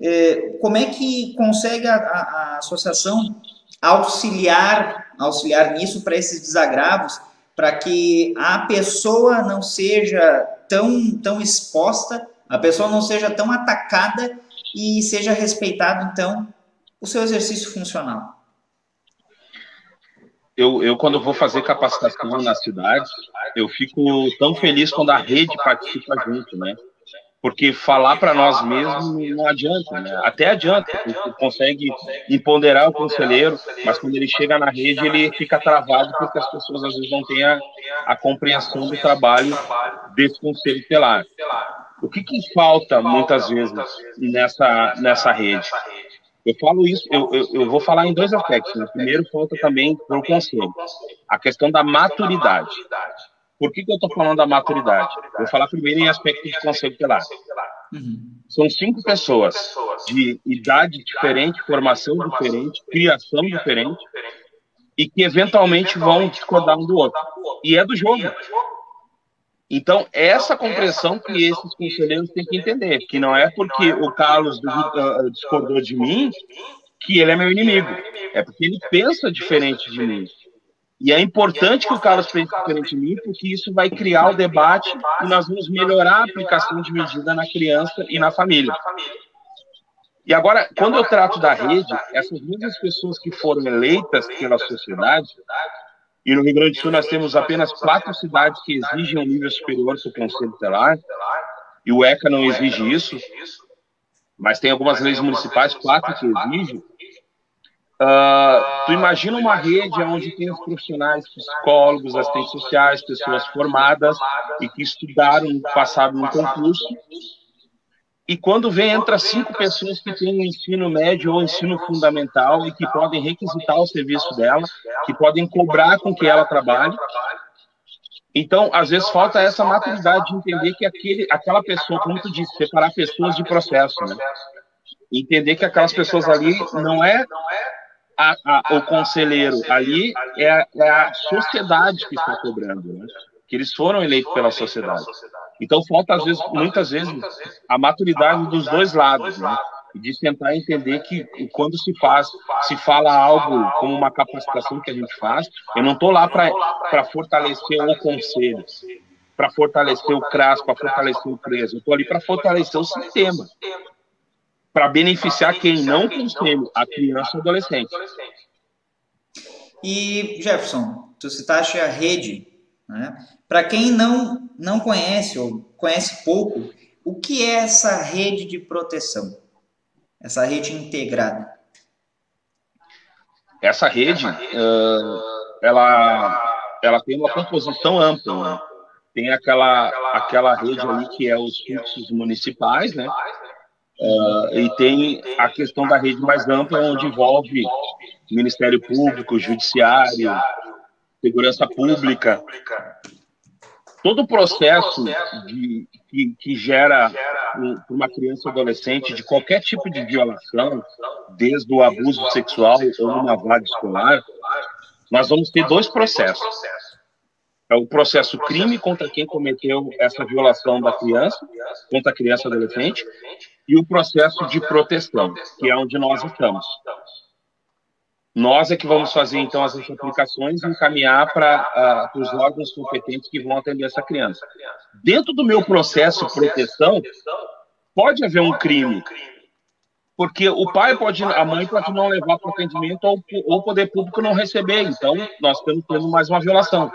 é, como é que consegue a, a, a associação auxiliar, auxiliar nisso para esses desagravos? Para que a pessoa não seja tão, tão exposta, a pessoa não seja tão atacada e seja respeitado, então, o seu exercício funcional? Eu, eu, quando vou fazer capacitação na cidade, eu fico tão feliz quando a rede participa junto, né? Porque falar para nós mesmos não adianta, né? Até adianta, tu consegue empoderar o conselheiro, mas quando ele chega na rede ele fica travado porque as pessoas às vezes não têm a, a compreensão do trabalho desse conselho telar. O que, que falta muitas vezes nessa nessa rede? Eu falo isso, eu, eu, eu, vou falar em dois aspectos. Né? Primeiro, falta também para o conselho a questão da maturidade. Por que, que eu estou falando da maturidade? Vou falar primeiro em aspecto de conceito telar. Uhum. São cinco pessoas de idade diferente, formação diferente, criação diferente, e que eventualmente vão discordar um do outro. E é do jogo. Então, essa compreensão que esses conselheiros têm que entender, que não é porque o Carlos uh, discordou de mim que ele é meu inimigo, é porque ele pensa diferente de mim. E é importante que o Carlos pense diferente de mim, porque isso vai criar o debate e nós vamos melhorar a aplicação de medida na criança e na família. E agora, quando eu trato da rede, essas mesmas pessoas que foram eleitas pela sociedade, e no Rio Grande do Sul nós temos apenas quatro cidades que exigem um nível superior para o Conselho Tutelar, e o ECA não exige isso, mas tem algumas leis municipais, quatro que exigem. Uh, tu imagina uma rede onde tem os profissionais, psicólogos, assistentes sociais, pessoas formadas e que estudaram, passaram no concurso, e quando vem, entra cinco pessoas que têm ensino médio ou ensino fundamental e que podem requisitar o serviço dela, que podem cobrar com que ela trabalhe. Então, às vezes falta essa maturidade de entender que aquele, aquela pessoa, como tu disse, separar pessoas de processo, né? Entender que aquelas pessoas ali não é a, a, o conselheiro, ali é a, é a sociedade que está cobrando, né? Que eles foram eleitos pela sociedade. Então falta às vezes, muitas vezes, a maturidade dos dois lados, né? de tentar entender que quando se faz, se fala algo como uma capacitação que a gente faz, eu não estou lá para fortalecer o conselho, para fortalecer o CRAS, para fortalecer o CRES, eu estou ali para fortalecer o sistema, para beneficiar quem não conselho, a criança e o adolescente. E Jefferson, tu citaste a rede, né? Para quem não, não conhece ou conhece pouco, o que é essa rede de proteção? Essa rede integrada? Essa rede, uh, ela, ela tem uma composição ampla. Né? Tem aquela, aquela rede ali que é os fluxos municipais, né? Uh, e tem a questão da rede mais ampla, onde envolve Ministério Público, Judiciário, Segurança Pública, todo o processo de, que, que gera para uma criança ou adolescente de qualquer tipo de violação, desde o abuso sexual ou uma vaga escolar, nós vamos ter dois processos. É o processo crime contra quem cometeu essa violação da criança, contra a criança ou adolescente, e o processo de proteção, que é onde nós estamos. Nós é que vamos fazer, então, as aplicações e encaminhar para uh, os órgãos competentes que vão atender essa criança. Dentro do meu processo de proteção, pode haver um crime. Porque o pai pode, a mãe pode não levar para o atendimento ou, o poder público não receber. Então, nós estamos tendo mais uma violação.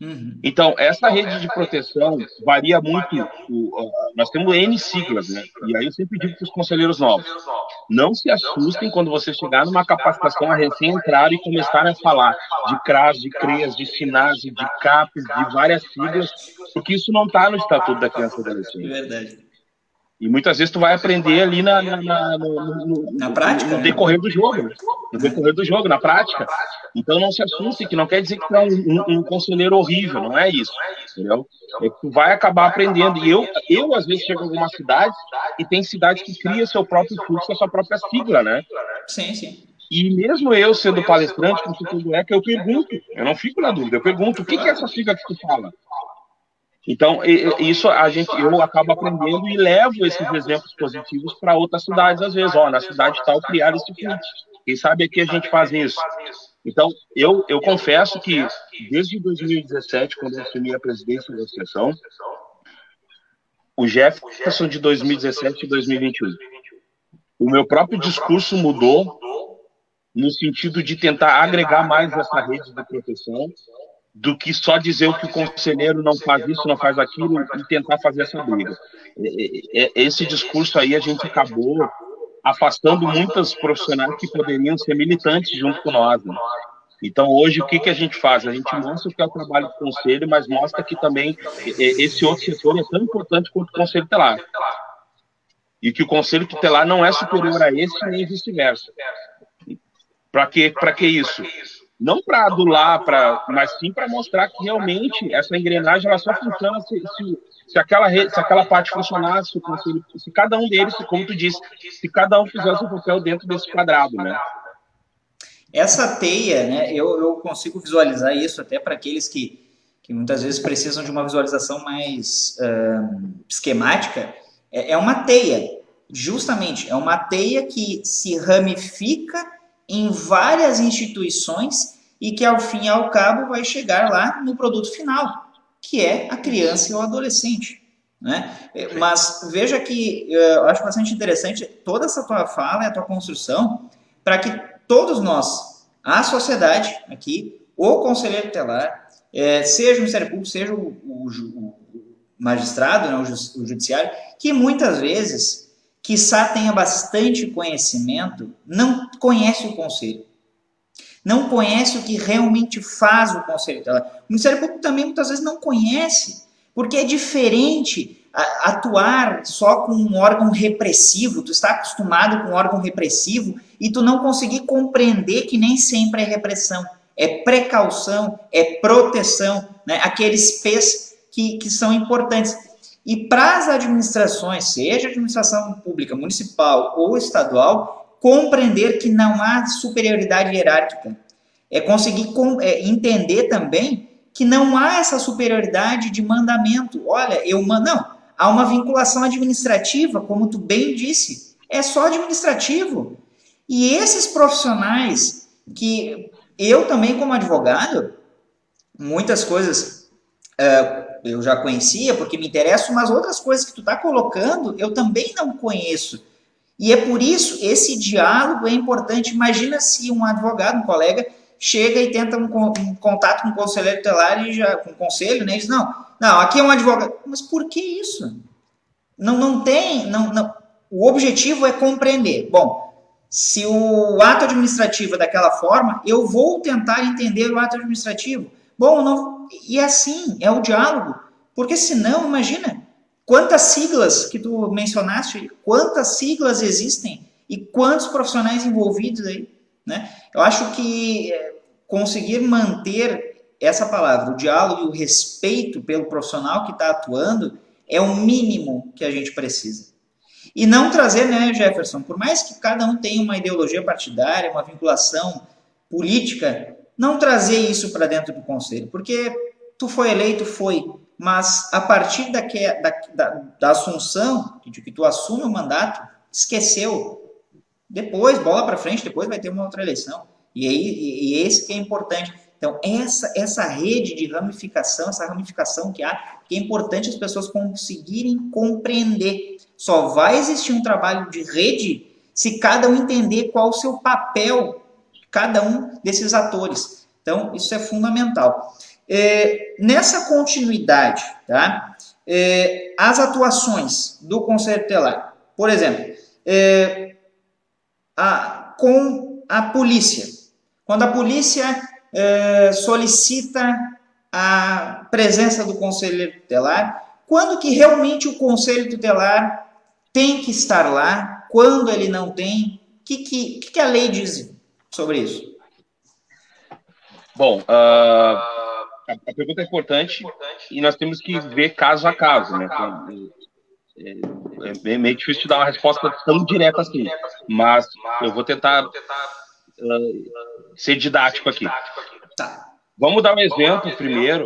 Uhum. Então, essa rede de proteção varia muito. O, nós temos N siglas, né? E aí eu sempre digo para os conselheiros novos: não se assustem quando você chegar numa capacitação a recém-entrar e começarem a falar de CRAS, de CREAS, de SINASE, de CAPES, de várias siglas, porque isso não está no Estatuto da Criança e Adolescente. É verdade. E muitas vezes tu vai aprender ali na, na, na, no, no, na prática, no né? decorrer do jogo, né? no decorrer do jogo, na prática. Então não se assuste, que não quer dizer que tu é um, um, um conselheiro horrível, não é isso, entendeu? É que tu vai acabar aprendendo. E eu, eu às vezes chego em algumas cidades e tem cidades que cria seu próprio fluxo, a sua própria sigla, né? Sim, sim. E mesmo eu sendo palestrante, como tudo é, que eu pergunto, eu não fico na dúvida, eu pergunto, o que, que é essa sigla que tu fala? Então, isso a gente, eu acabo aprendendo e levo esses exemplos positivos para outras cidades, às vezes. Ó, na cidade tal, criar esse fluxo. Quem sabe aqui a gente faz isso. Então, eu, eu confesso que, desde 2017, quando eu assumi a presidência da associação, o Jefferson de 2017 e 2021, o meu próprio discurso mudou no sentido de tentar agregar mais essa rede de proteção do que só dizer o que o conselheiro não faz isso, não faz aquilo e tentar fazer essa briga. Esse discurso aí a gente acabou afastando muitos profissionais que poderiam ser militantes junto com nós. Né? Então, hoje, o que, que a gente faz? A gente mostra o que é o trabalho do conselho, mas mostra que também esse outro setor é tão importante quanto o conselho tutelar. E que o conselho tutelar não é superior a esse, nem vice-versa. Para que, que isso? Não para adular, pra, mas sim para mostrar que realmente essa engrenagem ela só funciona se, se, se, aquela, se aquela parte funcionasse, se, se cada um deles, como tu disse, se cada um fizesse o papel dentro desse quadrado, né? Essa teia, né, eu, eu consigo visualizar isso até para aqueles que, que muitas vezes precisam de uma visualização mais uh, esquemática, é, é uma teia. Justamente, é uma teia que se ramifica em várias instituições e que, ao fim e ao cabo, vai chegar lá no produto final, que é a criança e o adolescente. Né? É, mas veja que eu acho bastante interessante toda essa tua fala e a tua construção para que todos nós, a sociedade aqui, o conselheiro tutelar, é, seja o Ministério Público, seja o, o, o magistrado, né, o, o, judiciário, que muitas vezes, quiçá tenha bastante conhecimento, não conhece o conselho. Não conhece o que realmente faz o conselho. O Ministério Público também muitas vezes não conhece, porque é diferente atuar só com um órgão repressivo, tu está acostumado com um órgão repressivo e tu não conseguir compreender que nem sempre é repressão é precaução, é proteção, né? aqueles P's que, que são importantes. E para as administrações, seja administração pública, municipal ou estadual, compreender que não há superioridade hierárquica. É conseguir é, entender também que não há essa superioridade de mandamento. Olha, eu mando. Não, há uma vinculação administrativa, como tu bem disse. É só administrativo. E esses profissionais que eu também, como advogado, muitas coisas eu já conhecia porque me interessam, mas outras coisas que tu está colocando eu também não conheço. E é por isso esse diálogo é importante. Imagina se um advogado, um colega, chega e tenta um, um contato com o conselheiro tutelar e já com o conselho, né? Diz, não, não, aqui é um advogado. Mas por que isso? Não, não tem, não, não. O objetivo é compreender. Bom, se o ato administrativo é daquela forma, eu vou tentar entender o ato administrativo. Bom, não, e assim, é o diálogo. Porque senão, imagina, quantas siglas que tu mencionaste, quantas siglas existem e quantos profissionais envolvidos aí, né? Eu acho que é, conseguir manter essa palavra, o diálogo e o respeito pelo profissional que está atuando, é o mínimo que a gente precisa. E não trazer, né, Jefferson, por mais que cada um tenha uma ideologia partidária, uma vinculação política, não trazer isso para dentro do conselho, porque tu foi eleito, foi, mas a partir da, que, da, da, da assunção, de que tu assume o mandato, esqueceu. Depois, bola para frente, depois vai ter uma outra eleição. E, aí, e, e esse que é importante. Então, essa, essa rede de ramificação, essa ramificação que há, que é importante as pessoas conseguirem compreender. Só vai existir um trabalho de rede se cada um entender qual o seu papel, cada um desses atores. Então, isso é fundamental. É, nessa continuidade, tá? É, as atuações do Conselho Tutelar, por exemplo, é, a, com a polícia. Quando a polícia é, solicita a presença do conselheiro tutelar, quando que realmente o conselho tutelar tem que estar lá, quando ele não tem, o que, que, que, a lei diz sobre isso? Bom, uh, a, pergunta é importante e nós temos que ver caso a caso, né? É, é, é meio difícil de dar uma resposta tão direta assim, mas eu vou tentar uh, ser didático aqui. Tá. Vamos dar um exemplo primeiro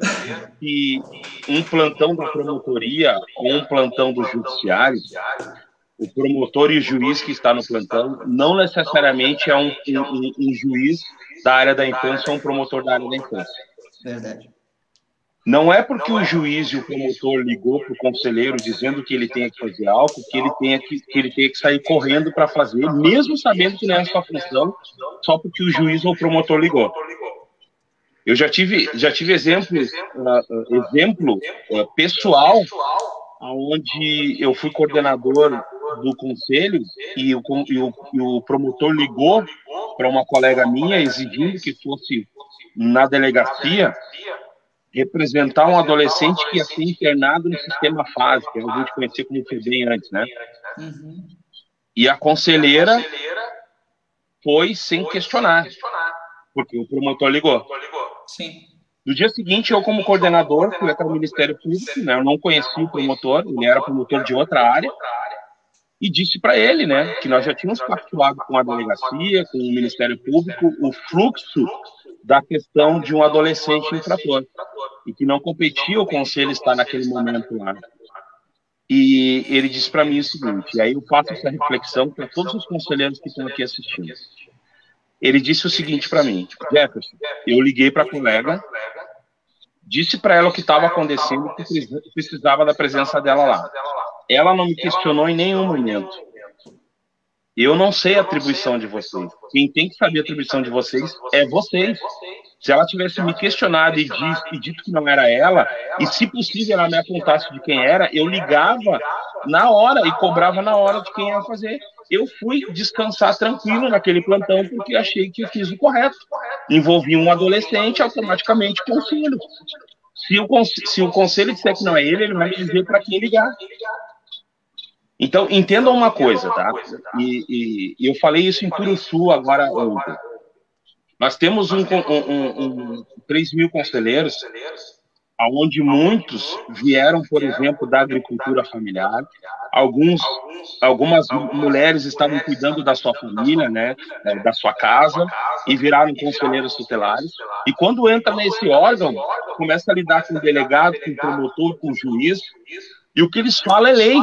que um plantão da promotoria ou um plantão do judiciário, o promotor e o juiz que está no plantão não necessariamente é um, um, um juiz da área da infância ou um promotor da área da infância. Verdade. Não é porque o juiz e o promotor ligou para o conselheiro dizendo que ele tem que fazer algo, que ele tenha que, que, ele tenha que sair correndo para fazer, mesmo sabendo que não é a sua função, só porque o juiz ou o promotor ligou. Eu já tive, já tive exemplos, uh, exemplo uh, pessoal, onde eu fui coordenador do conselho e o, e o, e o promotor ligou para uma colega minha exigindo que fosse na delegacia representar um adolescente que ia ser internado no sistema fase, que a gente conhecia como FEBEM antes, né? Uhum. E a conselheira foi sem questionar, porque o promotor ligou. Sim. No dia seguinte, eu, como coordenador, fui até o Ministério Público, né? Eu não conhecia o promotor, ele era promotor de outra área, e disse para ele, né, que nós já tínhamos pactuado com a delegacia, com o Ministério Público, o fluxo da questão de um adolescente infrator e que não competia o conselho estar naquele momento lá. E ele disse para mim o seguinte, e aí eu faço essa reflexão para todos os conselheiros que estão aqui assistindo. Ele disse o seguinte para mim, Jefferson, eu liguei para a colega, disse para ela o que estava acontecendo, que precisava da presença dela lá. Ela não me questionou em nenhum momento. Eu não sei a atribuição de vocês. Quem tem que saber a atribuição de vocês é vocês. Se ela tivesse me questionado e, diz, e dito que não era ela, e se possível ela me apontasse de quem era, eu ligava na hora e cobrava na hora de quem ia fazer. Eu fui descansar tranquilo naquele plantão porque achei que eu fiz o correto. Envolvi um adolescente, automaticamente conselho. Se o, se o conselho disser que não é ele, ele vai dizer para quem ligar. Então, entendam uma coisa, tá? E, e, eu falei isso em Curuçu agora ontem. Nós temos um, um, um, 3 mil conselheiros, onde muitos vieram, por exemplo, da agricultura familiar. Alguns, algumas mulheres estavam cuidando da sua família, né, é, da sua casa, e viraram conselheiros tutelares. E quando entra nesse órgão, começa a lidar com o delegado, com o promotor, com o juiz, e o que eles falam é lei.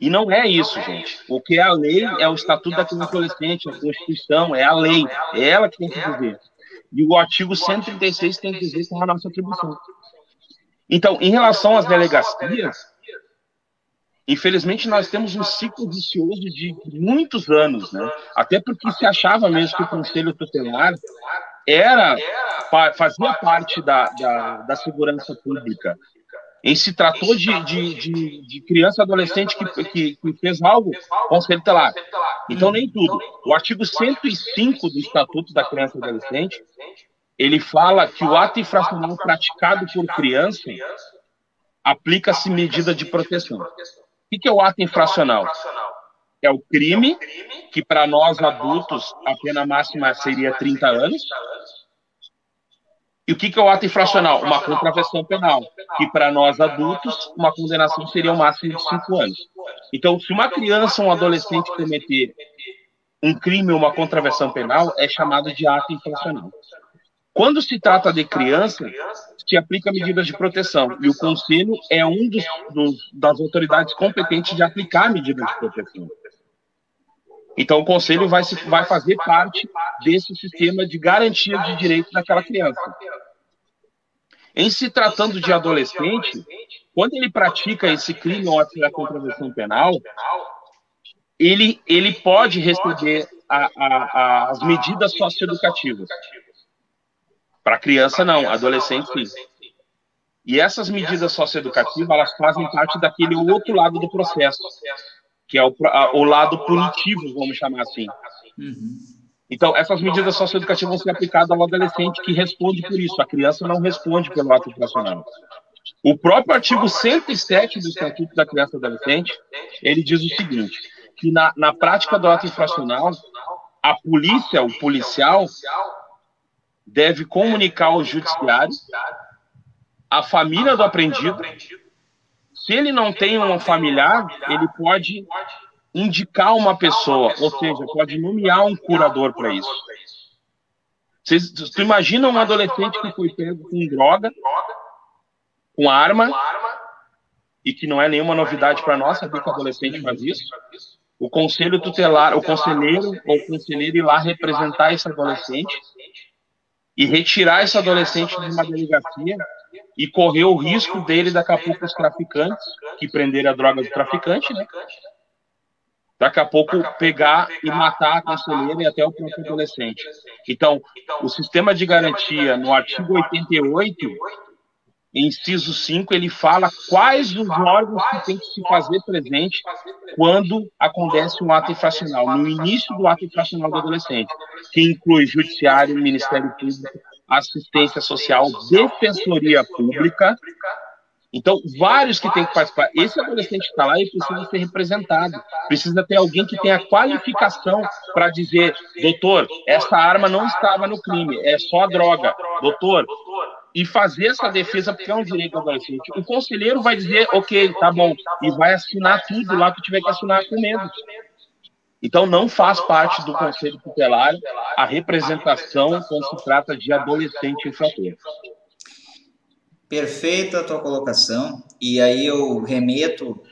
E não é isso, gente. O que é a lei é o Estatuto da Criança Adolescente, a Constituição, é a lei. É ela que tem que dizer. E o artigo 136 tem que dizer com a nossa atribuição. Então, em relação às delegacias, infelizmente nós temos um ciclo vicioso de muitos anos, né? Até porque se achava mesmo que o Conselho Tutelar era fazia parte da, da, da segurança pública, em se tratou de, de, de, de criança adolescente que, que, que, fez algo, tutelar. Então, nem tudo. O artigo 105 do Estatuto da Criança e Adolescente, ele fala que o ato infracional praticado por criança aplica-se medida de proteção. O que é o ato infracional? É o crime, que para nós adultos a pena máxima seria 30 anos, e o que, que é o ato infracional? Uma contravenção penal, que para nós adultos, uma condenação seria o máximo de cinco anos. Então, se uma criança ou um adolescente cometer um crime ou uma contravenção penal, é chamado de ato infracional. Quando se trata de criança, se aplica medidas de proteção, e o Conselho é um dos, dos, das autoridades competentes de aplicar medidas de proteção. Então, o Conselho vai, vai fazer parte desse sistema de garantia de direitos daquela criança. Em se tratando de adolescente, quando ele pratica esse crime ou a contravenção penal, ele, ele pode receber a, a, a, as medidas socioeducativas. Para criança, não, adolescente, sim. E essas medidas socioeducativas, elas fazem parte daquele outro lado do processo, que é o, o lado punitivo, vamos chamar assim. Uhum. Então, essas medidas socioeducativas vão ser aplicadas ao adolescente que responde por isso. A criança não responde pelo ato infracional. O próprio artigo 107 do Estatuto da Criança e Adolescente, ele diz o seguinte, que na, na prática do ato infracional, a polícia, o policial, deve comunicar ao judiciário, a família do apreendido. Se ele não tem um familiar, ele pode indicar uma pessoa, ou seja, pode nomear um curador para isso. Vocês, tu imagina um adolescente que foi pego com droga, com arma, e que não é nenhuma novidade para nós saber que o adolescente faz isso. O conselho tutelar, o conselheiro ou o conselheiro ir lá representar esse adolescente e retirar esse adolescente de uma delegacia e correr o risco dele daqui a pouco os traficantes que prenderam a droga do traficante, né? daqui a pouco pegar e matar a conselheira e até o próprio adolescente. Então, o sistema de garantia no artigo 88, inciso 5, ele fala quais os órgãos que tem que se fazer presente quando acontece um ato infracional, no início do ato infracional do adolescente, que inclui judiciário, Ministério Público, assistência social, defensoria pública, então, vários que têm que participar. Esse adolescente está lá e precisa ser representado. Precisa ter alguém que tenha qualificação para dizer: doutor, essa arma não estava no crime, é só droga. Doutor, e fazer essa defesa, porque é um direito do adolescente. O conselheiro vai dizer: ok, tá bom, e vai assinar tudo lá que tiver que assinar com medo. Então, não faz parte do Conselho Tutelar a representação quando se trata de adolescente infrator. Perfeita a tua colocação, e aí eu remeto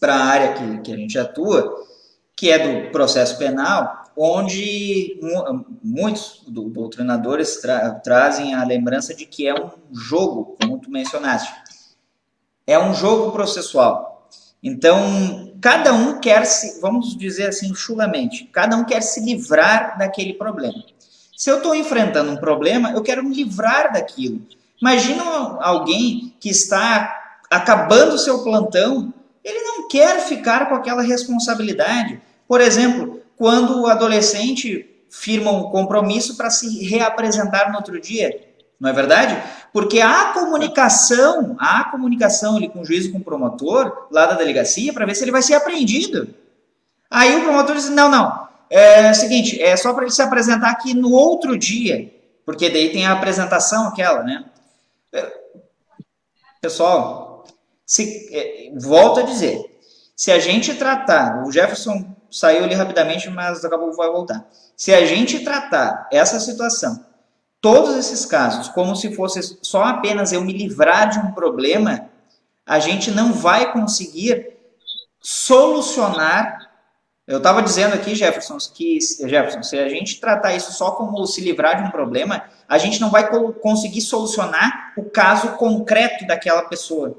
para a área que, que a gente atua, que é do processo penal, onde muitos doutrinadores tra trazem a lembrança de que é um jogo, como tu mencionaste. É um jogo processual. Então, cada um quer se, vamos dizer assim, chulamente, cada um quer se livrar daquele problema. Se eu estou enfrentando um problema, eu quero me livrar daquilo. Imagina alguém que está acabando o seu plantão, ele não quer ficar com aquela responsabilidade. Por exemplo, quando o adolescente firma um compromisso para se reapresentar no outro dia, não é verdade? Porque a comunicação, a comunicação ali com o juiz com o promotor, lá da delegacia, para ver se ele vai ser apreendido. Aí o promotor diz: não, não, é o seguinte, é só para ele se apresentar aqui no outro dia, porque daí tem a apresentação aquela, né? Pessoal, se, é, volto a dizer, se a gente tratar, o Jefferson saiu ali rapidamente, mas daqui a pouco vai voltar. Se a gente tratar essa situação, todos esses casos, como se fosse só apenas eu me livrar de um problema, a gente não vai conseguir solucionar. Eu estava dizendo aqui, Jefferson, que Jefferson, se a gente tratar isso só como se livrar de um problema, a gente não vai conseguir solucionar o caso concreto daquela pessoa.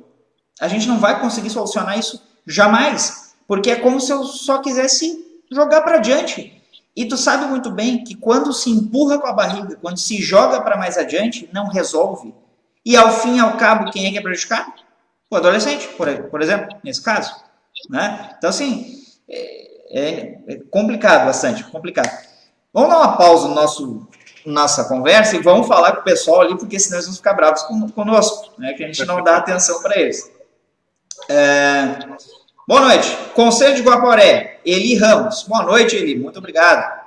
A gente não vai conseguir solucionar isso jamais, porque é como se eu só quisesse jogar para diante. E tu sabe muito bem que quando se empurra com a barriga, quando se joga para mais adiante, não resolve. E ao fim e ao cabo, quem é que é prejudicado? O adolescente, por, exemplo, nesse caso. Né? Então, assim, é, é complicado, bastante complicado. Vamos dar uma pausa no nosso nossa conversa e vamos falar com o pessoal ali, porque senão eles vão ficar bravos conosco, né? que a gente não dá atenção para eles. É... Boa noite. Conselho de Guaporé, Eli Ramos. Boa noite, Eli. Muito obrigado.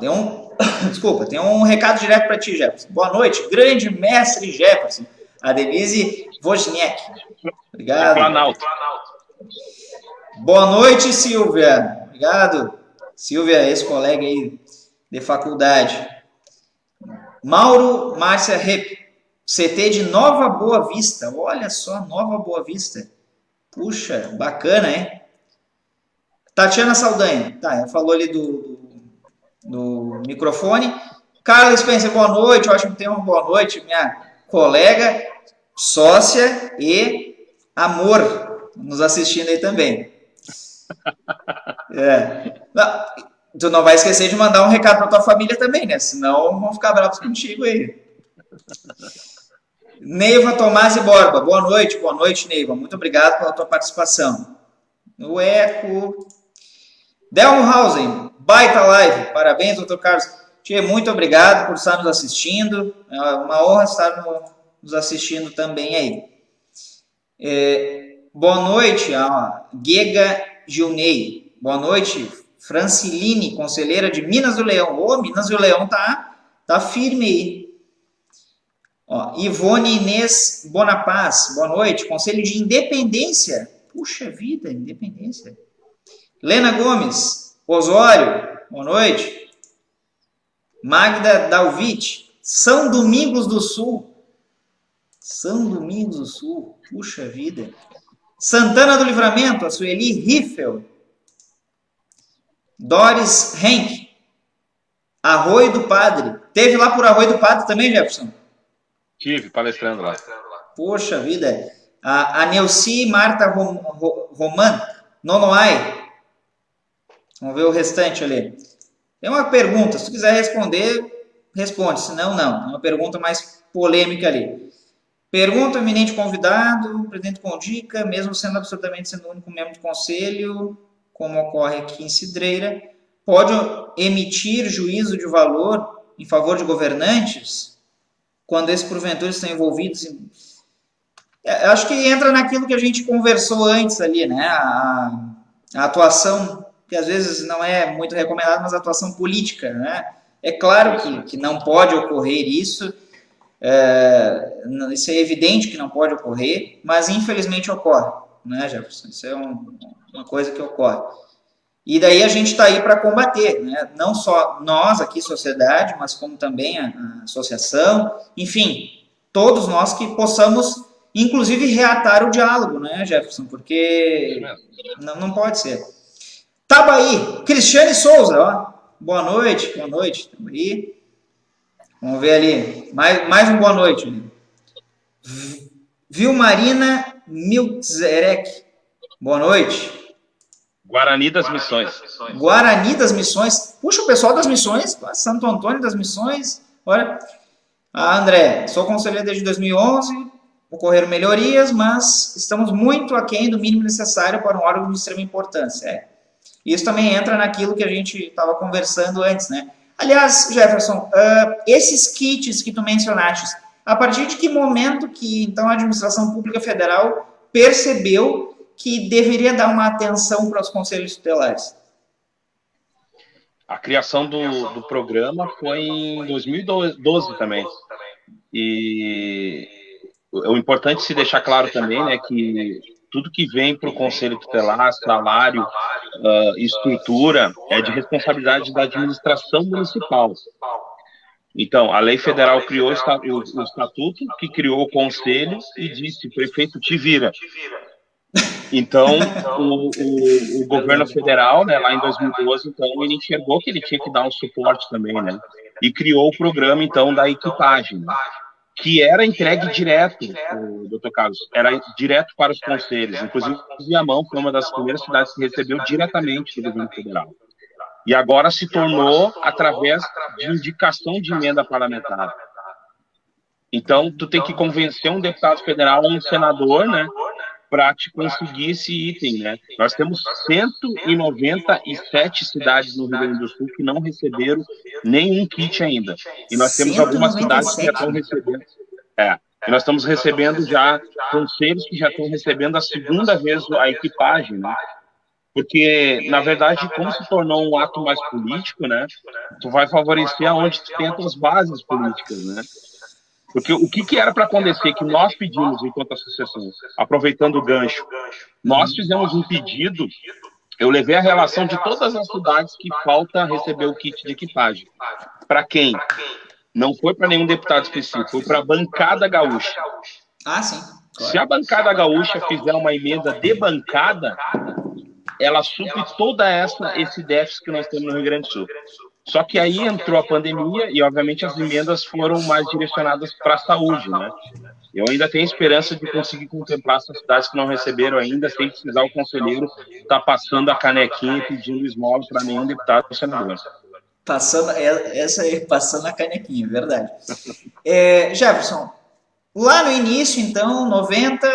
Tem um... Desculpa, tem um recado direto para ti, Jefferson. Boa noite, grande mestre Jefferson. A Denise Wozniak. Obrigado. Planalto. Boa noite, Silvia. Obrigado. Silvia, esse colega aí de faculdade. Mauro Márcia Rep, CT de Nova Boa Vista. Olha só, Nova Boa Vista. Puxa, bacana, hein? Tatiana Saldanha. Tá, falou ali do, do, microfone. Carla Spencer, boa noite. Ótimo tema, boa noite. Minha colega, sócia e amor nos assistindo aí também. É. Não, tu não vai esquecer de mandar um recado para tua família também, né? Senão vão ficar bravos contigo aí. Neiva Tomás e Borba, boa noite, boa noite, Neiva. Muito obrigado pela tua participação. O Eco. Delmo baita live. Parabéns, doutor Carlos. Tia, muito obrigado por estar nos assistindo. É uma honra estar no, nos assistindo também aí. É, boa noite, a Gega Gilney. Boa noite, Franciline, conselheira de Minas do Leão. Ô, Minas do Leão tá, tá firme aí. Ó, Ivone Inês Bonapaz, boa noite. Conselho de Independência. Puxa vida, Independência. Lena Gomes, Osório, boa noite. Magda Dalvit, São Domingos do Sul. São Domingos do Sul, puxa vida. Santana do Livramento, a Sueli Riffel, Doris Henk, Arroio do Padre. Teve lá por Arroio do Padre também, Jefferson? Tive, palestrando lá. Poxa vida. A, a Neuci Marta Rom, Roman, Nonoai. Vamos ver o restante ali. Tem uma pergunta, se tu quiser responder, responde, senão não. É uma pergunta mais polêmica ali. Pergunta eminente convidado, presidente com dica, mesmo sendo absolutamente sendo o único membro do conselho, como ocorre aqui em Cidreira, pode emitir juízo de valor em favor de governantes quando esses porventura estão envolvidos em... É, acho que entra naquilo que a gente conversou antes ali, né? A, a atuação, que às vezes não é muito recomendada, mas a atuação política, né? É claro que, que não pode ocorrer isso, é, isso é evidente que não pode ocorrer, mas infelizmente ocorre, né, Jefferson? Isso é um, uma coisa que ocorre. E daí a gente está aí para combater, né? não só nós aqui, sociedade, mas como também a, a, associação, enfim, todos nós que possamos, inclusive, reatar o diálogo, né, Jefferson? Porque não, não pode ser. Tabaí, Cristiane Souza, ó. boa noite, boa noite, Tabaí. Vamos ver ali, mais, mais um boa noite. Vilmarina Miltzerek, boa noite. Guarani das Missões. Guarani das Missões. Puxa, o pessoal das Missões, Santo Antônio das Missões. Olha. Ah, André, sou conselheiro desde 2011, ocorreram melhorias, mas estamos muito aquém do mínimo necessário para um órgão de extrema importância. É. Isso também entra naquilo que a gente estava conversando antes, né? Aliás, Jefferson, uh, esses kits que tu mencionaste, a partir de que momento que então a administração pública federal percebeu que deveria dar uma atenção para os conselhos tutelares? A criação do, do programa foi em 2012 também. E o importante se deixar claro também, né, que tudo que vem para o conselho tutelar, salário, uh, estrutura, é de responsabilidade da administração municipal. Então, a lei federal criou o estatuto, que criou o conselho e disse: prefeito, te vira. Então, o, o, o, governo federal, né, lá em 2012, então, ele enxergou que ele tinha que dar um suporte também, né? E criou o programa, então, da equipagem, né, que era entregue direto, o doutor Carlos, era direto para os conselhos. Inclusive, Viamão foi uma das primeiras cidades que recebeu diretamente do governo federal. E agora se tornou através de indicação de emenda parlamentar. Então, tu tem que convencer um deputado federal ou um senador, né, para te conseguir esse item, né? Nós temos 197 cidades no Rio Grande do Sul que não receberam nenhum kit ainda. E nós temos algumas cidades que já estão recebendo. É. E nós estamos recebendo já conselhos que já estão recebendo a segunda vez a equipagem, né? Porque, na verdade, como se tornou um ato mais político, né? Tu vai favorecer aonde tu tem as bases políticas, né? Porque o que, que era para acontecer que nós pedimos enquanto associação, aproveitando o gancho, nós fizemos um pedido, eu levei a relação de todas as cidades que falta receber o kit de equipagem. Para quem? Não foi para nenhum deputado específico, foi para a bancada gaúcha. Ah, sim. Se a bancada gaúcha fizer uma emenda de bancada, ela supre toda essa esse déficit que nós temos no Rio Grande do Sul. Só que aí entrou a pandemia e, obviamente, as emendas foram mais direcionadas para a saúde, né? Eu ainda tenho esperança de conseguir contemplar essas cidades que não receberam ainda, sem precisar o conselheiro estar tá passando a canequinha e pedindo esmola para nenhum deputado ou senador. Passando, é, essa aí, passando a canequinha, verdade. É, Jefferson, lá no início, então, 90,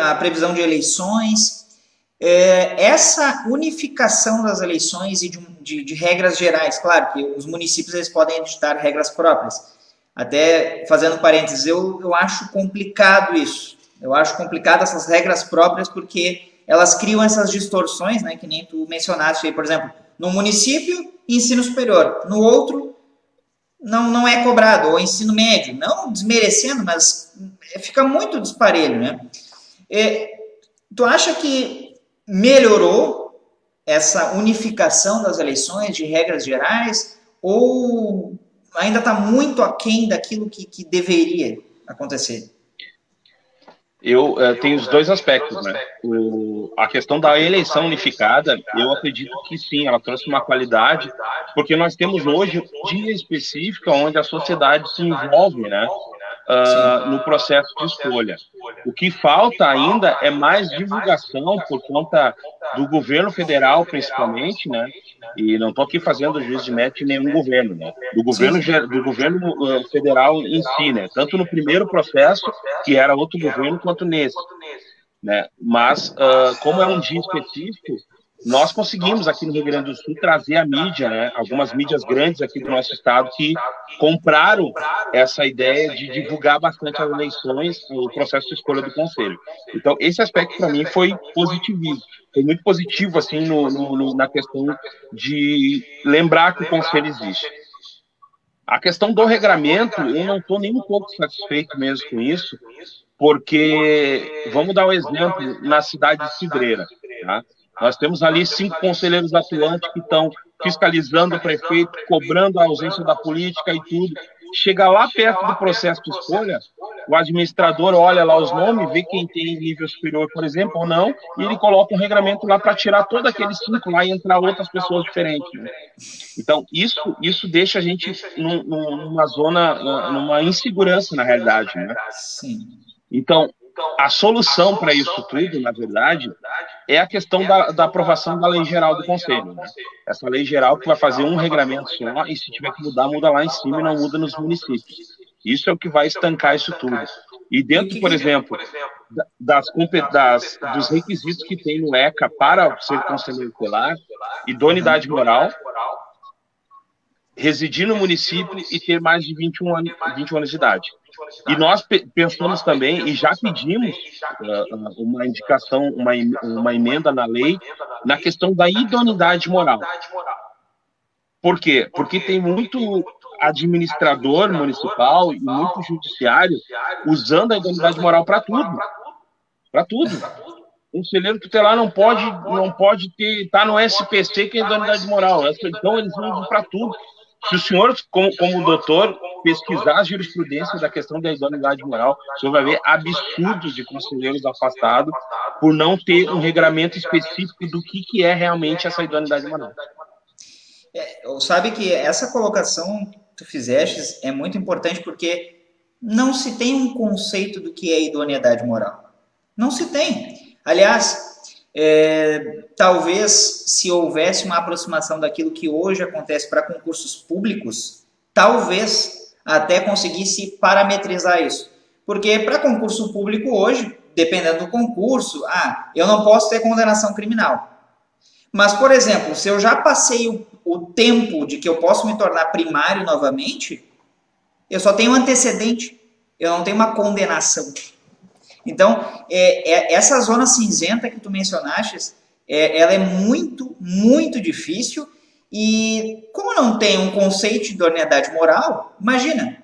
a previsão de eleições, é, essa unificação das eleições e de, de, de, regras gerais, claro que os municípios eles podem editar regras próprias. Até fazendo parênteses, eu, eu acho complicado isso. Eu acho complicado essas regras próprias porque elas criam essas distorções, né, que nem tu mencionaste aí, por exemplo, no município, ensino superior, no outro, não, não é cobrado, ou ensino médio, não desmerecendo, mas fica muito disparelho, né? É, tu acha que melhorou essa unificação das eleições de regras gerais ou ainda está muito aquém daquilo que, que deveria acontecer? Eu uh, tenho os dois aspectos, né? O, a questão da eleição unificada, eu acredito que sim, ela trouxe uma qualidade, porque nós temos hoje um dia específico onde a sociedade se envolve, né? Uh, no processo de escolha. O que falta ainda é mais divulgação por conta do governo federal, principalmente, né? E não estou aqui fazendo juízo de mérito de nenhum governo, né? Do governo, do governo uh, federal em si, né? Tanto no primeiro processo, que era outro governo, quanto nesse. Né? Mas, uh, como é um dia específico, nós conseguimos aqui no Rio Grande do Sul trazer a mídia, né, algumas mídias grandes aqui do nosso estado que compraram essa ideia de divulgar bastante as eleições, o processo de escolha do conselho. Então esse aspecto para mim foi positivo, foi muito positivo assim no, no, na questão de lembrar que o conselho existe. A questão do regramento, eu não estou nem um pouco satisfeito mesmo com isso, porque vamos dar um exemplo na cidade de Cidreira. Tá? Nós temos ali cinco conselheiros atuantes que estão fiscalizando o prefeito, cobrando a ausência da política e tudo. Chega lá perto do processo de escolha, o administrador olha lá os nomes, vê quem tem nível superior, por exemplo, ou não, e ele coloca um regramento lá para tirar todos aqueles cinco lá e entrar outras pessoas diferentes. Né? Então, isso, isso deixa a gente num, numa zona, numa insegurança, na realidade. Né? Então, a solução para isso tudo, na verdade, é a questão da, da, aprovação da lei geral do Conselho. Né? Essa lei geral que vai fazer um regramento só, e se tiver que mudar, muda lá em cima e não muda nos municípios. Isso é o que vai estancar isso tudo. E dentro, por exemplo, das, das, dos requisitos que tem no ECA para ser conselheiro tutelar, idoneidade moral, residir no município e ter mais de 21 anos, 21 anos de idade. E nós pensamos também, e já pedimos uh, uma indicação, uma, uma emenda na lei, na questão da idoneidade moral. Por quê? Porque tem muito administrador municipal e muito judiciário usando a idoneidade moral para tudo. Para tudo. O conselheiro tutelar não pode, não pode ter, tá no SPC que é idoneidade moral. Então eles usam para tudo. Se o senhor, como, como doutor, pesquisar a jurisprudência da questão da idoneidade moral, o senhor vai ver absurdos de conselheiros afastados por não ter um regramento específico do que, que é realmente essa idoneidade moral. É, sabe que essa colocação que tu fizeste é muito importante porque não se tem um conceito do que é idoneidade moral. Não se tem. Aliás, é, talvez se houvesse uma aproximação daquilo que hoje acontece para concursos públicos, talvez até conseguisse parametrizar isso. Porque para concurso público hoje, dependendo do concurso, ah, eu não posso ter condenação criminal. Mas, por exemplo, se eu já passei o, o tempo de que eu posso me tornar primário novamente, eu só tenho antecedente, eu não tenho uma condenação. Então, é, é, essa zona cinzenta que tu mencionaste, é, ela é muito, muito difícil e como não tem um conceito de idoneidade moral, imagina.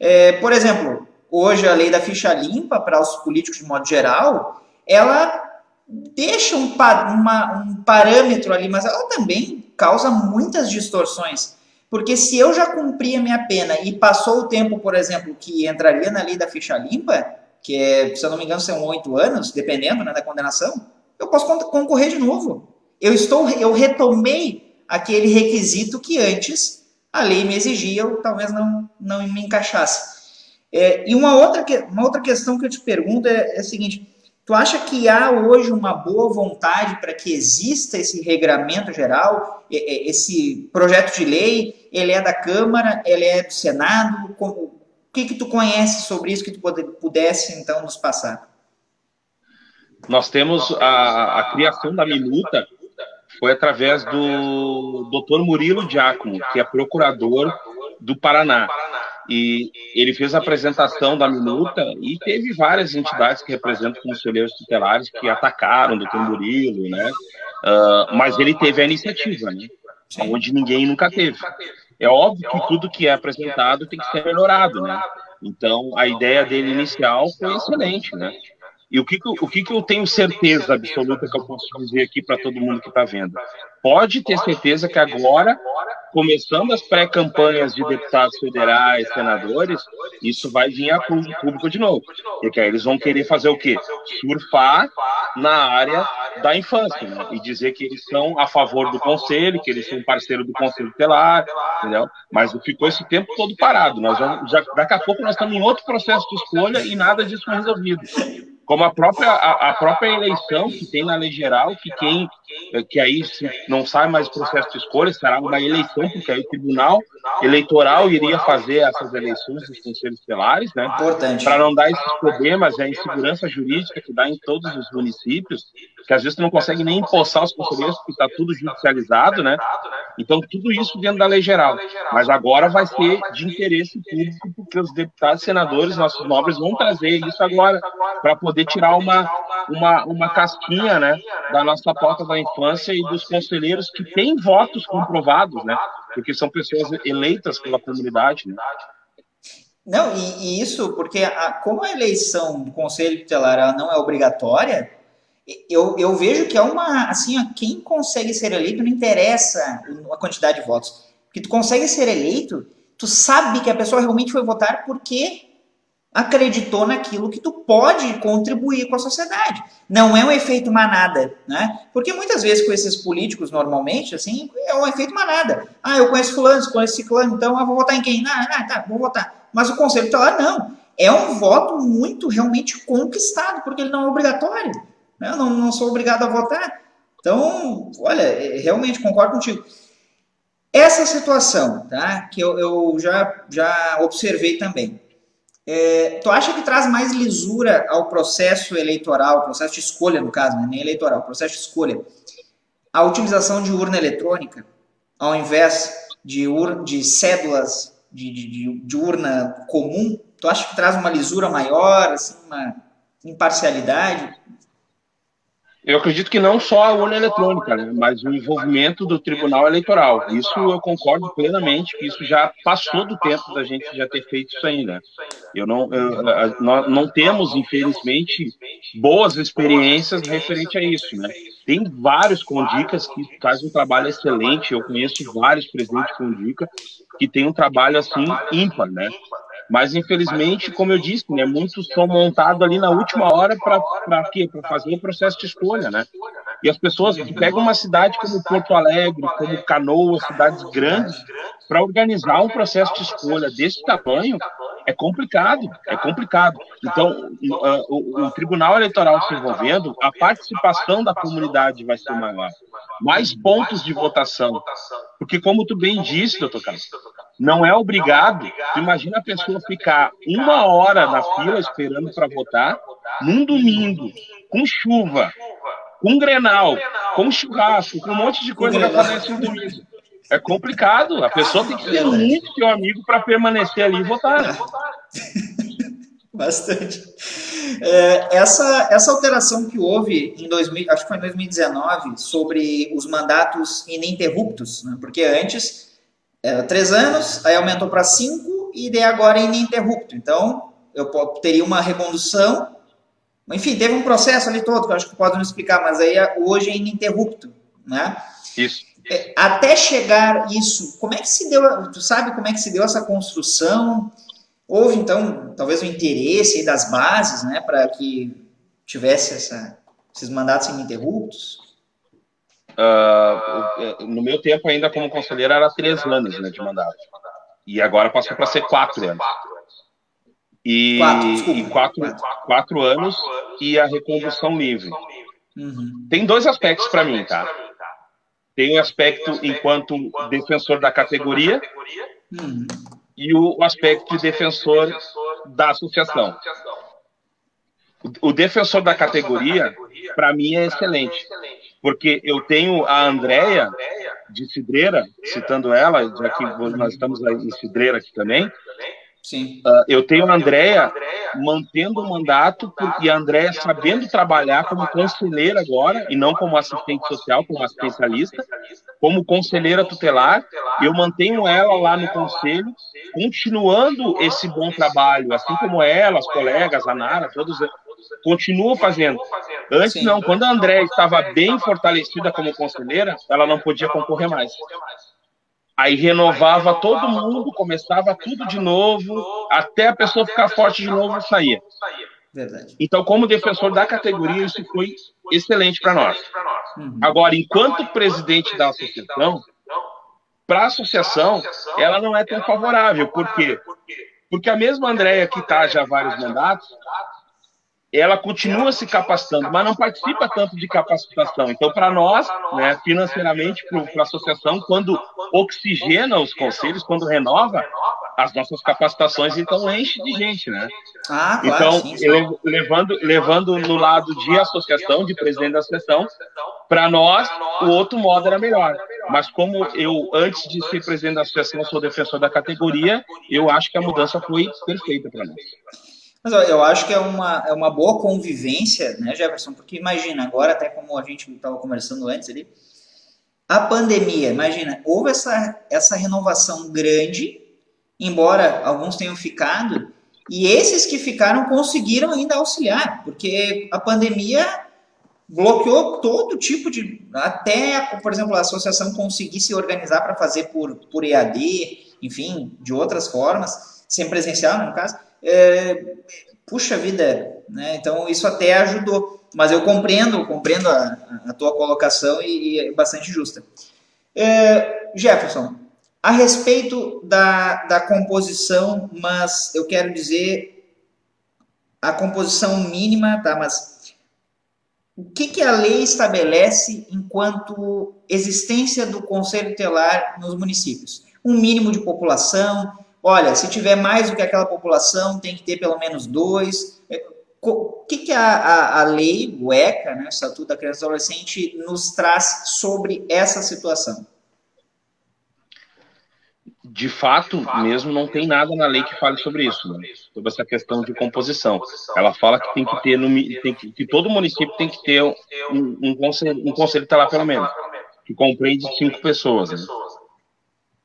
É, por exemplo, hoje a lei da ficha limpa para os políticos de modo geral, ela deixa um, uma, um parâmetro ali, mas ela também causa muitas distorções. Porque se eu já cumpri a minha pena e passou o tempo, por exemplo, que entraria na lei da ficha limpa, que é, se eu não me engano, são oito anos, dependendo né, da condenação, eu posso concorrer de novo. Eu estou, eu retomei aquele requisito que antes a lei me exigia, eu talvez não, não me encaixasse. É, e uma outra, uma outra questão que eu te pergunto é, é a seguinte: tu acha que há hoje uma boa vontade para que exista esse regramento geral, esse projeto de lei? Ele é da Câmara, ele é do Senado? Como, o que, que tu conhece sobre isso que tu pudesse, então, nos passar? Nós temos a, a criação da minuta foi através do Dr. Murilo Giacomo, que é procurador do Paraná. E ele fez a apresentação da minuta e teve várias entidades que representam conselheiros tutelares que atacaram o Dr. Murilo, né? Uh, mas ele teve a iniciativa, né? Onde ninguém nunca teve. É óbvio que tudo que é apresentado tem que ser melhorado, né? Então, a ideia dele inicial foi excelente, né? E o que, que, o que, que eu tenho certeza absoluta que eu posso dizer aqui para todo mundo que está vendo? Pode ter certeza que agora, começando as pré-campanhas de deputados federais, senadores, isso vai vir a público de novo. Porque aí eles vão querer fazer o quê? Surfar na área da infância, né? E dizer que eles são a favor do conselho, que eles são parceiro do conselho tutelar, entendeu? Mas ficou esse tempo todo parado. Nós vamos, já, daqui a pouco nós estamos em outro processo de escolha e nada disso foi resolvido como a própria, a, a, própria eleição que tem na lei geral, que quem que aí não sai mais o processo de escolha, será uma eleição, porque aí o Tribunal Eleitoral iria fazer essas eleições dos conselhos estelares, né? Importante. Para não dar esses problemas, a insegurança jurídica que dá em todos os municípios, que às vezes tu não consegue nem empossar os conselheiros, porque está tudo judicializado, né? Então, tudo isso dentro da lei geral. Mas agora vai ser de interesse público, porque os deputados senadores, nossos nobres, vão trazer isso agora, para poder tirar uma, uma, uma casquinha, né? Da nossa porta da infância e dos conselheiros que têm votos comprovados, né? Porque são pessoas eleitas pela comunidade, né? Não, e, e isso porque a, como a eleição do Conselho Tutelar não é obrigatória, eu, eu vejo que é uma, assim, ó, quem consegue ser eleito não interessa a quantidade de votos. Porque tu consegue ser eleito, tu sabe que a pessoa realmente foi votar porque acreditou naquilo que tu pode contribuir com a sociedade. Não é um efeito manada, né? Porque muitas vezes com esses políticos, normalmente, assim, é um efeito manada. Ah, eu conheço fulano, conheço ciclano, então eu vou votar em quem? Ah, ah, tá, vou votar. Mas o conselho tá lá, não. É um voto muito realmente conquistado, porque ele não é obrigatório. Eu não, não sou obrigado a votar. Então, olha, é, realmente concordo contigo. Essa situação, tá? Que eu, eu já, já observei também. É, tu acha que traz mais lisura ao processo eleitoral, processo de escolha, no caso, né? nem eleitoral, processo de escolha, a utilização de urna eletrônica, ao invés de, ur de cédulas de, de, de, urna comum? Tu acha que traz uma lisura maior, assim, uma imparcialidade? Eu acredito que não só a urna eletrônica, né, mas o envolvimento do Tribunal Eleitoral. Isso eu concordo plenamente, que isso já passou do tempo da gente já ter feito isso aí, né? Eu não, eu, nós não temos, infelizmente, boas experiências referente a isso, né? Tem vários condicas que fazem um trabalho excelente. Eu conheço vários presidentes condica que têm um trabalho assim ímpar, né? Mas, infelizmente, como eu disse, né, muitos são montados ali na última hora para quê? Para fazer o processo de escolha, né? E as pessoas pegam uma cidade como Porto Alegre, como Canoa, cidades grandes, para organizar um processo de escolha desse tamanho, é complicado, é complicado. Então, o, o, Tribunal Eleitoral se envolvendo, a participação da comunidade vai ser maior. Mais pontos de votação. Porque, como tu bem disse, doutor Carlos, não é obrigado. Imagina a pessoa ficar uma hora na fila esperando para votar, num domingo, com chuva, com grenal, com churrasco, com um monte de coisa para fazer no domingo. É complicado. A pessoa tem que ser muito seu amigo para permanecer ali e votar. Né? Bastante. É, essa, essa alteração que houve em 2000, acho que foi em 2019, sobre os mandatos ininterruptos, né? porque antes era três anos, aí aumentou para cinco e daí agora é ininterrupto. Então, eu teria uma recondução. Enfim, teve um processo ali todo, que eu acho que pode não explicar, mas aí hoje é ininterrupto, né? Isso. É, até chegar isso, como é que se deu, tu sabe como é que se deu essa construção? Houve, então, talvez o um interesse das bases, né, para que tivesse essa, esses mandatos ininterruptos? Uh, no meu tempo, ainda como conselheiro, era três anos né, de mandato. E agora passou para ser quatro anos. E quatro, e quatro, quatro anos e a recondução livre. Uhum. Tem dois aspectos para mim, tá? Tem um aspecto enquanto defensor da categoria e o aspecto de defensor da associação. O, o defensor da categoria, para mim, é excelente porque eu tenho a Andréia de Cidreira, citando ela, já que nós estamos em Cidreira aqui também. Sim. Uh, eu tenho a Andréia mantendo o mandato e a Andréia sabendo trabalhar como conselheira agora, e não como assistente social, como assistencialista, como conselheira tutelar. Eu mantenho ela lá no conselho, continuando esse bom trabalho, assim como ela, as colegas, a Nara, todos continua fazendo. Antes não, quando a André estava bem fortalecida como conselheira, ela não podia concorrer mais. Aí renovava todo mundo, começava tudo de novo, até a pessoa ficar forte de novo e saía. Verdade. Então, como defensor da categoria, isso foi excelente para nós. Uhum. Agora, enquanto presidente da associação, para a associação, ela não é tão favorável. Por quê? Porque a mesma Andréia que está já há vários mandatos, ela continua se capacitando, mas não participa tanto de capacitação. Então, para nós, né, financeiramente, para a associação, quando oxigena os conselhos, quando renova as nossas capacitações, então enche de gente, né? Ah, claro, então, sim. levando, levando no lado de associação, de presidente da associação, para nós, o outro modo era melhor. Mas como eu, antes de ser presidente da associação, sou defensor da categoria, eu acho que a mudança foi perfeita para nós. Mas ó, eu acho que é uma, é uma boa convivência, né, Jefferson? Porque imagina, agora, até como a gente estava conversando antes ali, a pandemia, imagina, houve essa, essa renovação grande, embora alguns tenham ficado, e esses que ficaram conseguiram ainda auxiliar, porque a pandemia bloqueou todo tipo de. Até, por exemplo, a associação conseguir se organizar para fazer por, por EAD, enfim, de outras formas, sem presencial, no caso. É, puxa vida, né? Então isso até ajudou. Mas eu compreendo, compreendo a, a tua colocação e, e, é bastante justa. É, Jefferson, a respeito da, da composição, mas eu quero dizer a composição mínima, tá? Mas o que, que a lei estabelece enquanto existência do conselho telar nos municípios? Um mínimo de população. Olha, se tiver mais do que aquela população, tem que ter pelo menos dois. É, o que, que a, a, a lei, o ECA, né, o Estatuto da Criança e Adolescente, nos traz sobre essa situação? de fato, mesmo não tem nada na lei que fale sobre isso, né? sobre essa questão de composição. Ela fala que tem que ter, no, tem que, que todo município tem que ter um, um conselho, um conselho tá lá pelo menos, que compreende cinco pessoas. Né?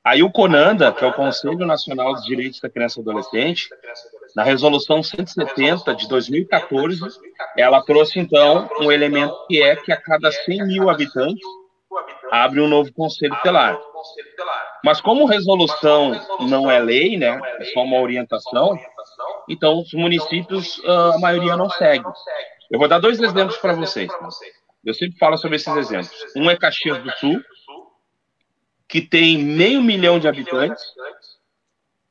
Aí o CONANDA, que é o Conselho Nacional dos Direitos da Criança e Adolescente, na resolução 170 de 2014, ela trouxe então um elemento que é que a cada 100 mil habitantes abre um novo conselho telar. Mas como resolução não é lei, né, é só uma orientação, então os municípios, ah, a maioria não segue. Eu vou dar dois exemplos para vocês. Tá? Eu sempre falo sobre esses exemplos. Um é Caxias do Sul, que tem meio milhão de habitantes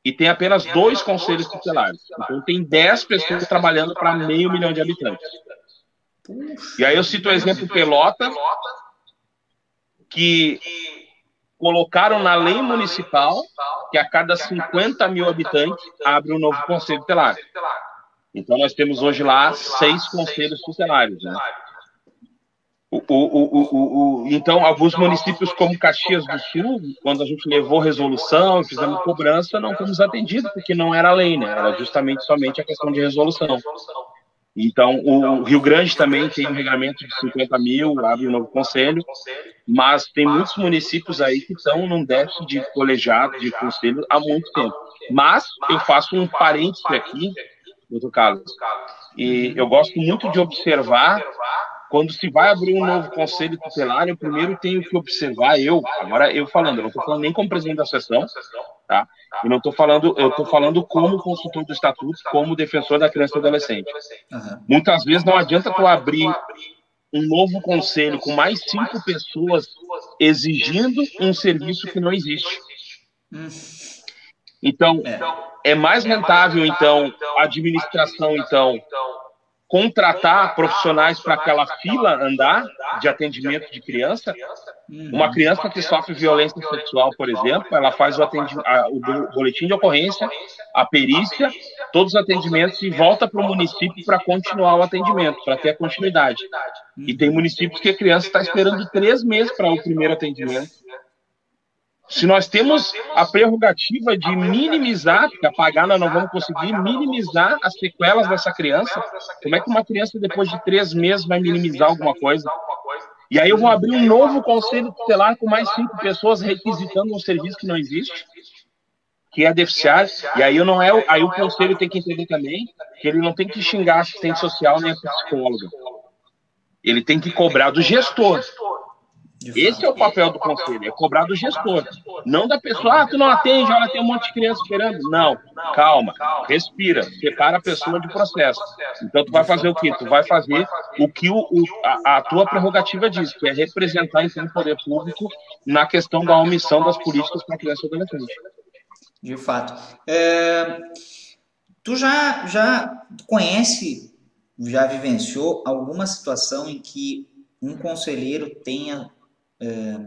e tem apenas dois conselhos tutelares. Então tem dez pessoas trabalhando para meio milhão de habitantes. E aí eu cito o exemplo Pelotas, que colocaram na lei municipal que a cada 50 mil habitantes abre um novo conselho tutelar. Então nós temos hoje lá seis conselhos tutelares, né? O, o, o, então, alguns municípios como Caxias do Sul, quando a gente levou resolução e fizemos cobrança, não fomos atendidos, porque não era lei, né? Era justamente somente a questão de resolução. Então, o Rio Grande também tem um regulamento de 50 mil, abre um novo conselho, mas tem muitos municípios aí que estão num déficit de colegiado, de conselho, há muito tempo. Mas eu faço um parênteses aqui, doutor Carlos, e eu gosto muito de observar quando se vai abrir um novo conselho tutelar, eu primeiro tenho que observar, eu, agora eu falando, eu não estou falando nem como presidente da sessão, tá? E não estou falando, eu estou falando como consultor do estatuto, como defensor da criança e adolescente. Uhum. Muitas vezes não adianta tu abrir um novo conselho com mais cinco pessoas exigindo um serviço que não existe. Hum. Então, é, é mais rentável, então, a administração, então, contratar profissionais para aquela fila andar de atendimento de criança. Uma criança que sofre violência sexual, por exemplo, ela faz o, a, o boletim de ocorrência, a perícia, todos os atendimentos e volta para o município para continuar o atendimento, para ter a continuidade. E tem municípios que a criança está esperando três meses para o primeiro atendimento. Se nós temos a prerrogativa de minimizar, porque apagar nós não vamos conseguir, minimizar as sequelas dessa criança, como é que uma criança depois de três meses vai minimizar alguma coisa? E aí eu vou abrir um novo conselho tutelar com mais cinco pessoas requisitando um serviço que não existe, que é deficiário. E aí eu não é, aí o conselho tem que entender também que ele não tem que xingar assistente social nem a psicóloga. Ele tem que cobrar do gestor. Esse é o papel do conselho, é cobrar do gestor, não da pessoa, ah, tu não atende, olha, tem um monte de criança esperando. Não, calma, respira, separa a pessoa de processo. Então tu vai fazer o quê? Tu vai fazer o que o, o a, a, tua prerrogativa diz, que é representar então o poder público na questão da omissão das políticas para a criança e adolescente. De fato. É, tu já, já conhece, já vivenciou alguma situação em que um conselheiro tenha é,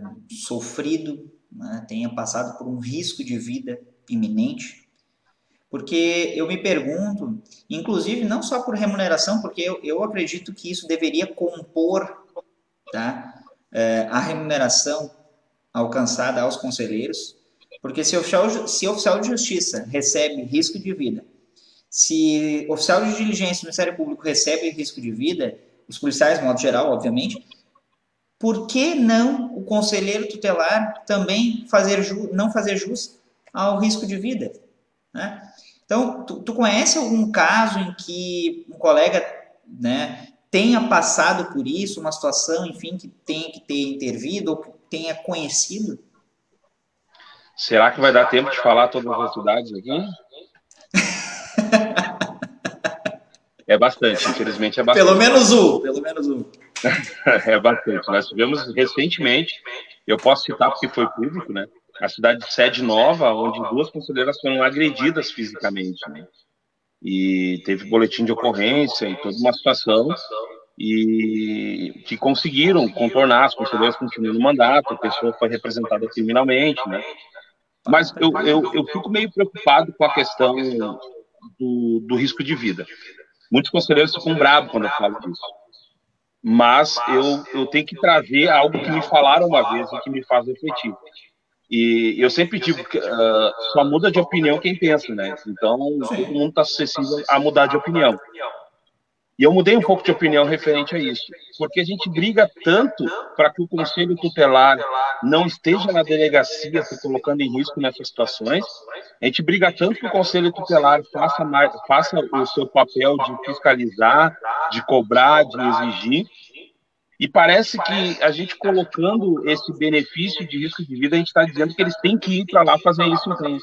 sofrido, né, tenha passado por um risco de vida iminente. Porque eu me pergunto, inclusive não só por remuneração, porque eu, eu acredito que isso deveria compor tá, é, a remuneração alcançada aos conselheiros, porque se oficial, se oficial de justiça recebe risco de vida, se oficial de diligência do Ministério Público recebe risco de vida, os policiais, de modo geral, obviamente, por que não o conselheiro tutelar também fazer não fazer jus ao risco de vida? Né? Então, tu, tu, conhece algum caso em que um colega né, tenha passado por isso, uma situação, enfim, que tenha que ter intervido ou que tenha conhecido? Será que vai dar tempo de falar todas as cidades aqui? É bastante, infelizmente é bastante. Pelo menos um, pelo menos um. é bastante. Nós tivemos recentemente, eu posso citar porque foi público, né? A cidade de Sede Nova, onde duas conselheiras foram agredidas fisicamente, né? E teve boletim de ocorrência e toda uma situação e que conseguiram contornar, as conselheiras continuam no mandato, a pessoa foi representada criminalmente, né? Mas eu, eu, eu fico meio preocupado com a questão do, do risco de vida. Muitos conselheiros ficam bravos quando eu falo disso. Mas eu, eu tenho que trazer algo que me falaram uma vez e que me faz refletir. E eu sempre digo que uh, só muda de opinião quem pensa, né? Então, todo mundo está suscetível a mudar de opinião. E eu mudei um pouco de opinião referente a isso, porque a gente briga tanto para que o Conselho Tutelar não esteja na delegacia se colocando em risco nessas situações, a gente briga tanto que o Conselho Tutelar faça, mais, faça o seu papel de fiscalizar, de cobrar, de exigir, e parece que a gente colocando esse benefício de risco de vida, a gente está dizendo que eles têm que ir para lá fazer isso então.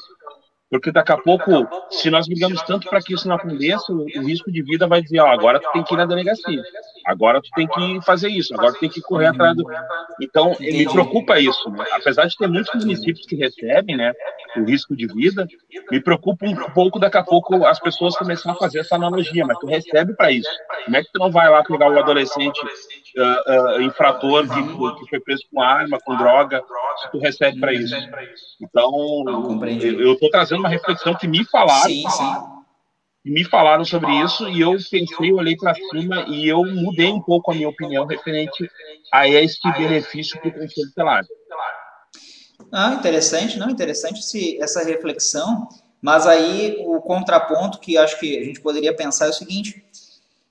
Porque daqui a pouco, se nós brigamos tanto para que isso não aconteça, o, risco de vida vai dizer, ó, agora tu tem que ir na delegacia, agora tu tem que fazer isso, agora tu tem que correr atrás do... Então, me preocupa isso, né? apesar de ter muitos municípios que recebem, né, o risco de vida, me preocupa um pouco daqui a pouco as pessoas começarem a fazer essa analogia, mas tu recebe para isso. Como é que tu não vai lá pegar o adolescente uh, uh, infrator que, que, foi preso com arma, com droga, se tu recebe para isso. Então, eu estou trazendo uma reflexão que me falaram. Sim, sim. Me falaram sobre isso e eu pensei, olhei para cima e eu mudei um pouco a minha opinião referente a este benefício para o Conselho Tutelar. Ah, interessante, não, interessante esse, essa reflexão, mas aí o contraponto que acho que a gente poderia pensar é o seguinte,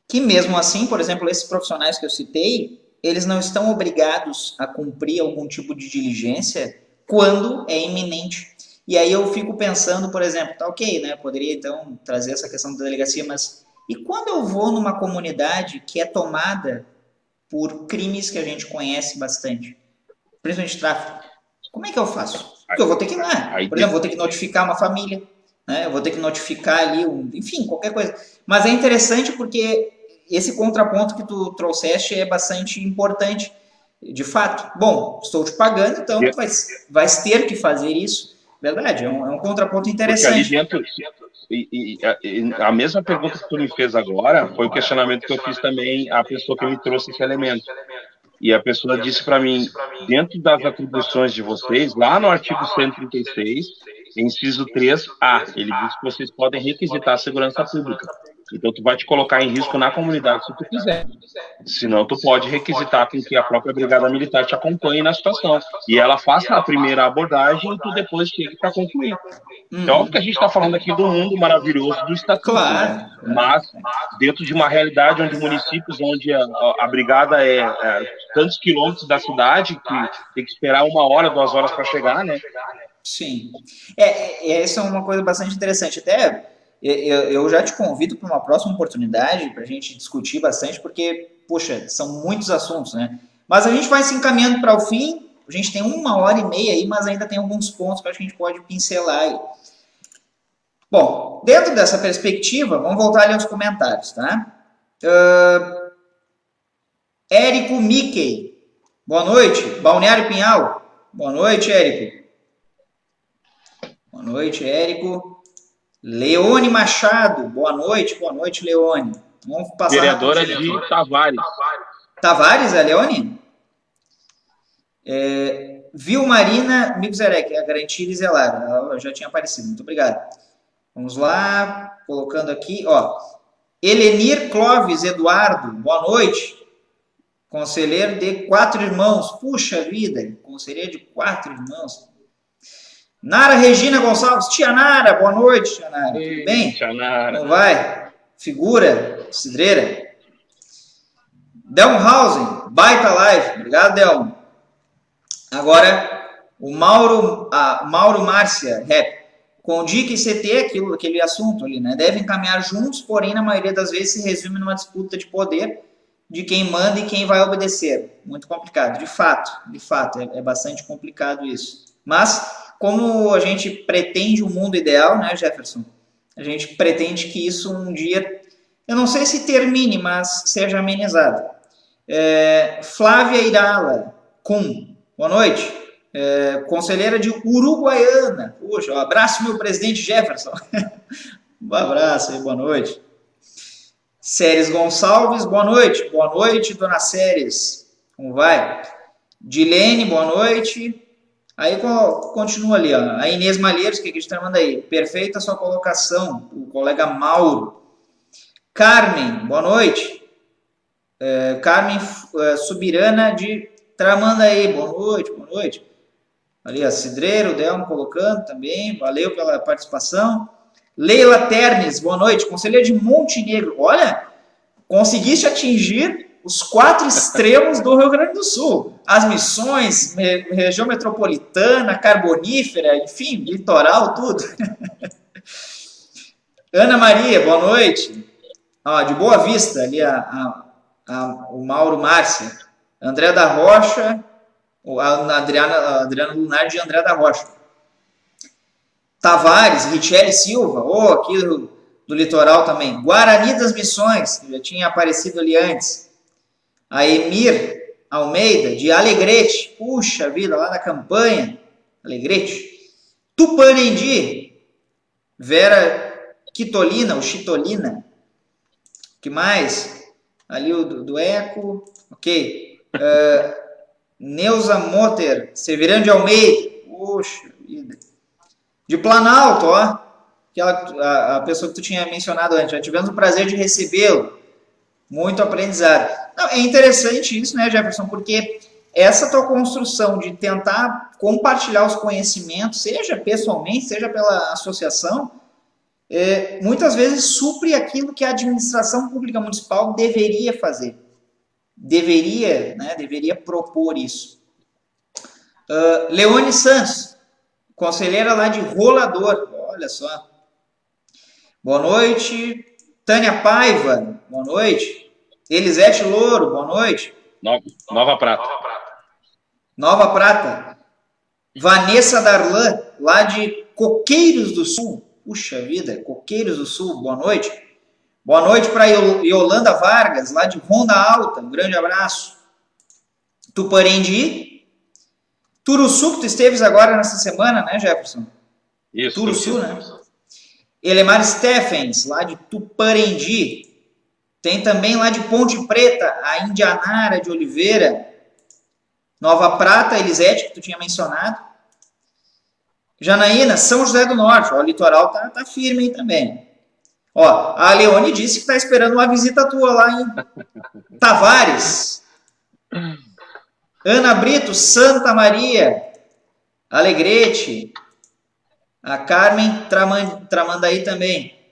que mesmo assim, por exemplo, esses profissionais que eu citei, eles não estão obrigados a cumprir algum tipo de diligência quando é iminente. E aí eu fico pensando, por exemplo, tá ok, né? Poderia então trazer essa questão da delegacia, mas e quando eu vou numa comunidade que é tomada por crimes que a gente conhece bastante, principalmente tráfico, como é que eu faço? Porque eu vou ter que ir lá. Por exemplo, vou ter que notificar uma família, né? Eu vou ter que notificar ali, um, enfim, qualquer coisa. Mas é interessante porque esse contraponto que tu trouxeste é bastante importante, de fato. Bom, estou te pagando, então vai, vai ter que fazer isso. Verdade, é um, é um contraponto interessante. Dentro, e, e, e, a mesma pergunta que tu me fez agora foi o questionamento que eu fiz também à pessoa que me trouxe esse elemento. E a pessoa disse para mim, dentro das atribuições de vocês, lá no artigo 136, inciso 3A, ele diz que vocês podem requisitar a segurança pública. Então, tu vai te colocar em risco na comunidade se tu quiser. Senão, tu pode requisitar com que a própria Brigada Militar te acompanhe na situação. E ela faça a primeira abordagem e tu depois chegue para concluir. Hum. É óbvio que a gente está falando aqui do mundo maravilhoso do Estatuto. Claro. Né? Mas, dentro de uma realidade onde municípios onde a, a, brigada é, é tantos quilômetros da cidade, que tem que esperar uma hora, duas horas para chegar, né? Sim. É, é, essa é uma coisa bastante interessante. Até eu, já te convido para uma próxima oportunidade para a gente discutir bastante, porque, poxa, são muitos assuntos, né? Mas a gente vai se encaminhando para o fim. A gente tem uma hora e meia aí, mas ainda tem alguns pontos que acho que a gente pode pincelar aí. Bom, dentro dessa perspectiva, vamos voltar ali aos comentários, tá? Uh, Érico Mickey, boa noite. Balneário Pinhal, boa noite, Érico. Boa noite, Érico. Leone Machado, boa noite, boa noite, Leone. Vamos passar Vereadora de Tavares. Tavares, é Leone? É, Vilmarina Migzerek, a garantia zelar. Ela já tinha aparecido, muito obrigado. Vamos lá, colocando aqui, ó. Elenir Clóvis Eduardo, boa noite. Conselheiro de quatro irmãos. Puxa vida, conselheiro de quatro irmãos. Nara Regina Gonçalves, Tia Nara, boa noite, Tia Nara. Ei, Tudo bem? Tia Nara. Como vai? Figura, cidreira. Delmhausen, baita live. Obrigado, Delmo. Agora, o Mauro, a Mauro Márcia, rap. Com DIC e CT, aquilo, aquele assunto ali, né? Devem caminhar juntos, porém, na maioria das vezes, se resume numa disputa de poder de quem manda e quem vai obedecer. Muito complicado, de fato, de fato, é, é bastante complicado isso. Mas, como a gente pretende um mundo ideal, né, Jefferson? A gente pretende que isso um dia, eu não sei se termine, mas seja amenizado. É, Flávia Irala, com, boa noite. É, conselheira de Uruguaiana. Puxa, um abraço, meu presidente Jefferson. um abraço aí, boa noite. Séries Gonçalves, boa noite. Boa noite, dona Séries. Como vai? Dilene, boa noite. Aí continua ali, ó. A Inês Malheiros, que a gente está mandando aí. Perfeita sua colocação. O colega Mauro. Carmen, boa noite. É, Carmen é, Subirana de Tramandaí, boa noite, boa noite. Ali, a Cidreiro, Delmo colocando também, valeu pela participação. Leila Ternes, boa noite, conselheira de Montenegro. Olha, conseguiste atingir os quatro extremos do Rio Grande do Sul. As missões, região metropolitana, carbonífera, enfim, litoral, tudo. Ana Maria, boa noite. Ah, de Boa Vista, ali a, a, a, o Mauro Márcia. André da Rocha, a Adriana, a Adriana Lunar de André da Rocha. Tavares, Richelle Silva, oh, aqui do, do litoral também. Guarani das Missões, que já tinha aparecido ali antes. A Emir Almeida, de Alegrete, puxa vida, lá na campanha, Alegrete. Tupanendi, Vera Quitolina, ou Chitolina. que mais? Ali o do, do Eco, ok. Uh, Neuza Motter, Severano de Almeida, puxa vida. De Planalto, ó, aquela, a, a pessoa que tu tinha mencionado antes, já tivemos o prazer de recebê-lo. Muito aprendizado. Não, é interessante isso, né, Jefferson, porque essa tua construção de tentar compartilhar os conhecimentos, seja pessoalmente, seja pela associação, é, muitas vezes supre aquilo que a administração pública municipal deveria fazer deveria, né, deveria propor isso. Uh, Leone Santos, conselheira lá de Rolador, olha só. Boa noite. Tânia Paiva, boa noite. Elisete Louro, boa noite. Nova, Nova Prata. Nova Prata. Vanessa Darlan, lá de Coqueiros do Sul. Puxa vida, Coqueiros do Sul, boa noite. Boa noite para Yolanda Vargas, lá de Ronda Alta. Um grande abraço. Tuparendi. Turuçu, que tu esteves agora nessa semana, né, Jefferson? Isso. Turuçu, né? Elemar Stephens, lá de Tuparendi. Tem também lá de Ponte Preta, a Indianara de Oliveira. Nova Prata, Elisete, que tu tinha mencionado. Janaína, São José do Norte. Ó, o litoral tá, tá firme aí também. Ó, a Leone disse que está esperando uma visita tua lá em Tavares. Ana Brito, Santa Maria, Alegrete. A Carmen Tramandaí também.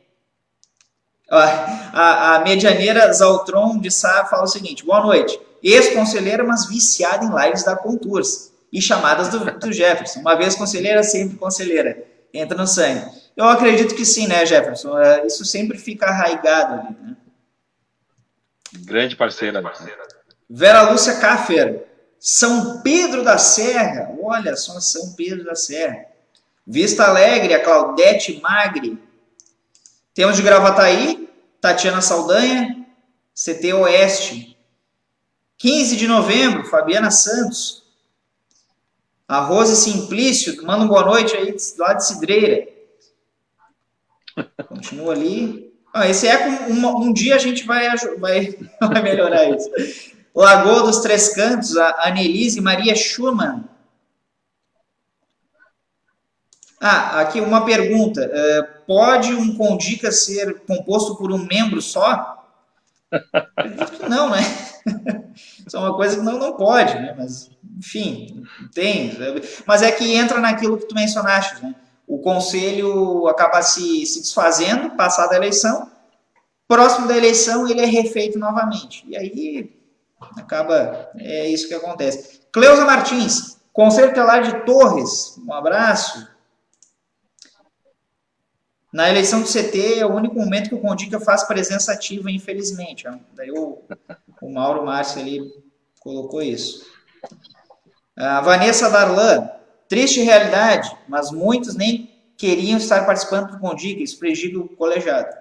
A, a medianeira Zaltron de Sá fala o seguinte: boa noite. Ex-conselheira, mas viciada em lives da Contours e chamadas do, do Jefferson. Uma vez conselheira, sempre conselheira. Entra no sangue. Eu acredito que sim, né, Jefferson? É, isso sempre fica arraigado ali, né? Grande parceira. Vera Lúcia Caffer, São Pedro da Serra, olha só, São Pedro da Serra. Vista Alegre, a Claudete Magri. Temos de Gravataí, Tatiana Saldanha, CT Oeste. 15 de novembro, Fabiana Santos. A Rose Simplício, manda uma boa noite aí lá de Cidreira. Continua ali. Ah, esse eco, um, um dia a gente vai, vai, vai melhorar isso. Lagoa dos Três Cantos, a Annelise Maria Schumann. Ah, aqui uma pergunta. É, pode um Condica ser composto por um membro só? Não, né? Isso é uma coisa que não, não pode, né? Mas, enfim, tem. Mas é que entra naquilo que tu mencionaste, né? o conselho acaba se, se desfazendo, passada a eleição, próximo da eleição ele é refeito novamente. E aí acaba, é isso que acontece. Cleusa Martins, Conselho Telar de Torres, um abraço. Na eleição do CT é o único momento que o Condica faz presença ativa, infelizmente. Daí o, o Mauro Márcio ali colocou isso. A Vanessa Darlan, triste realidade, mas muitos nem queriam estar participando do Condica, isso prejudica o colegiado.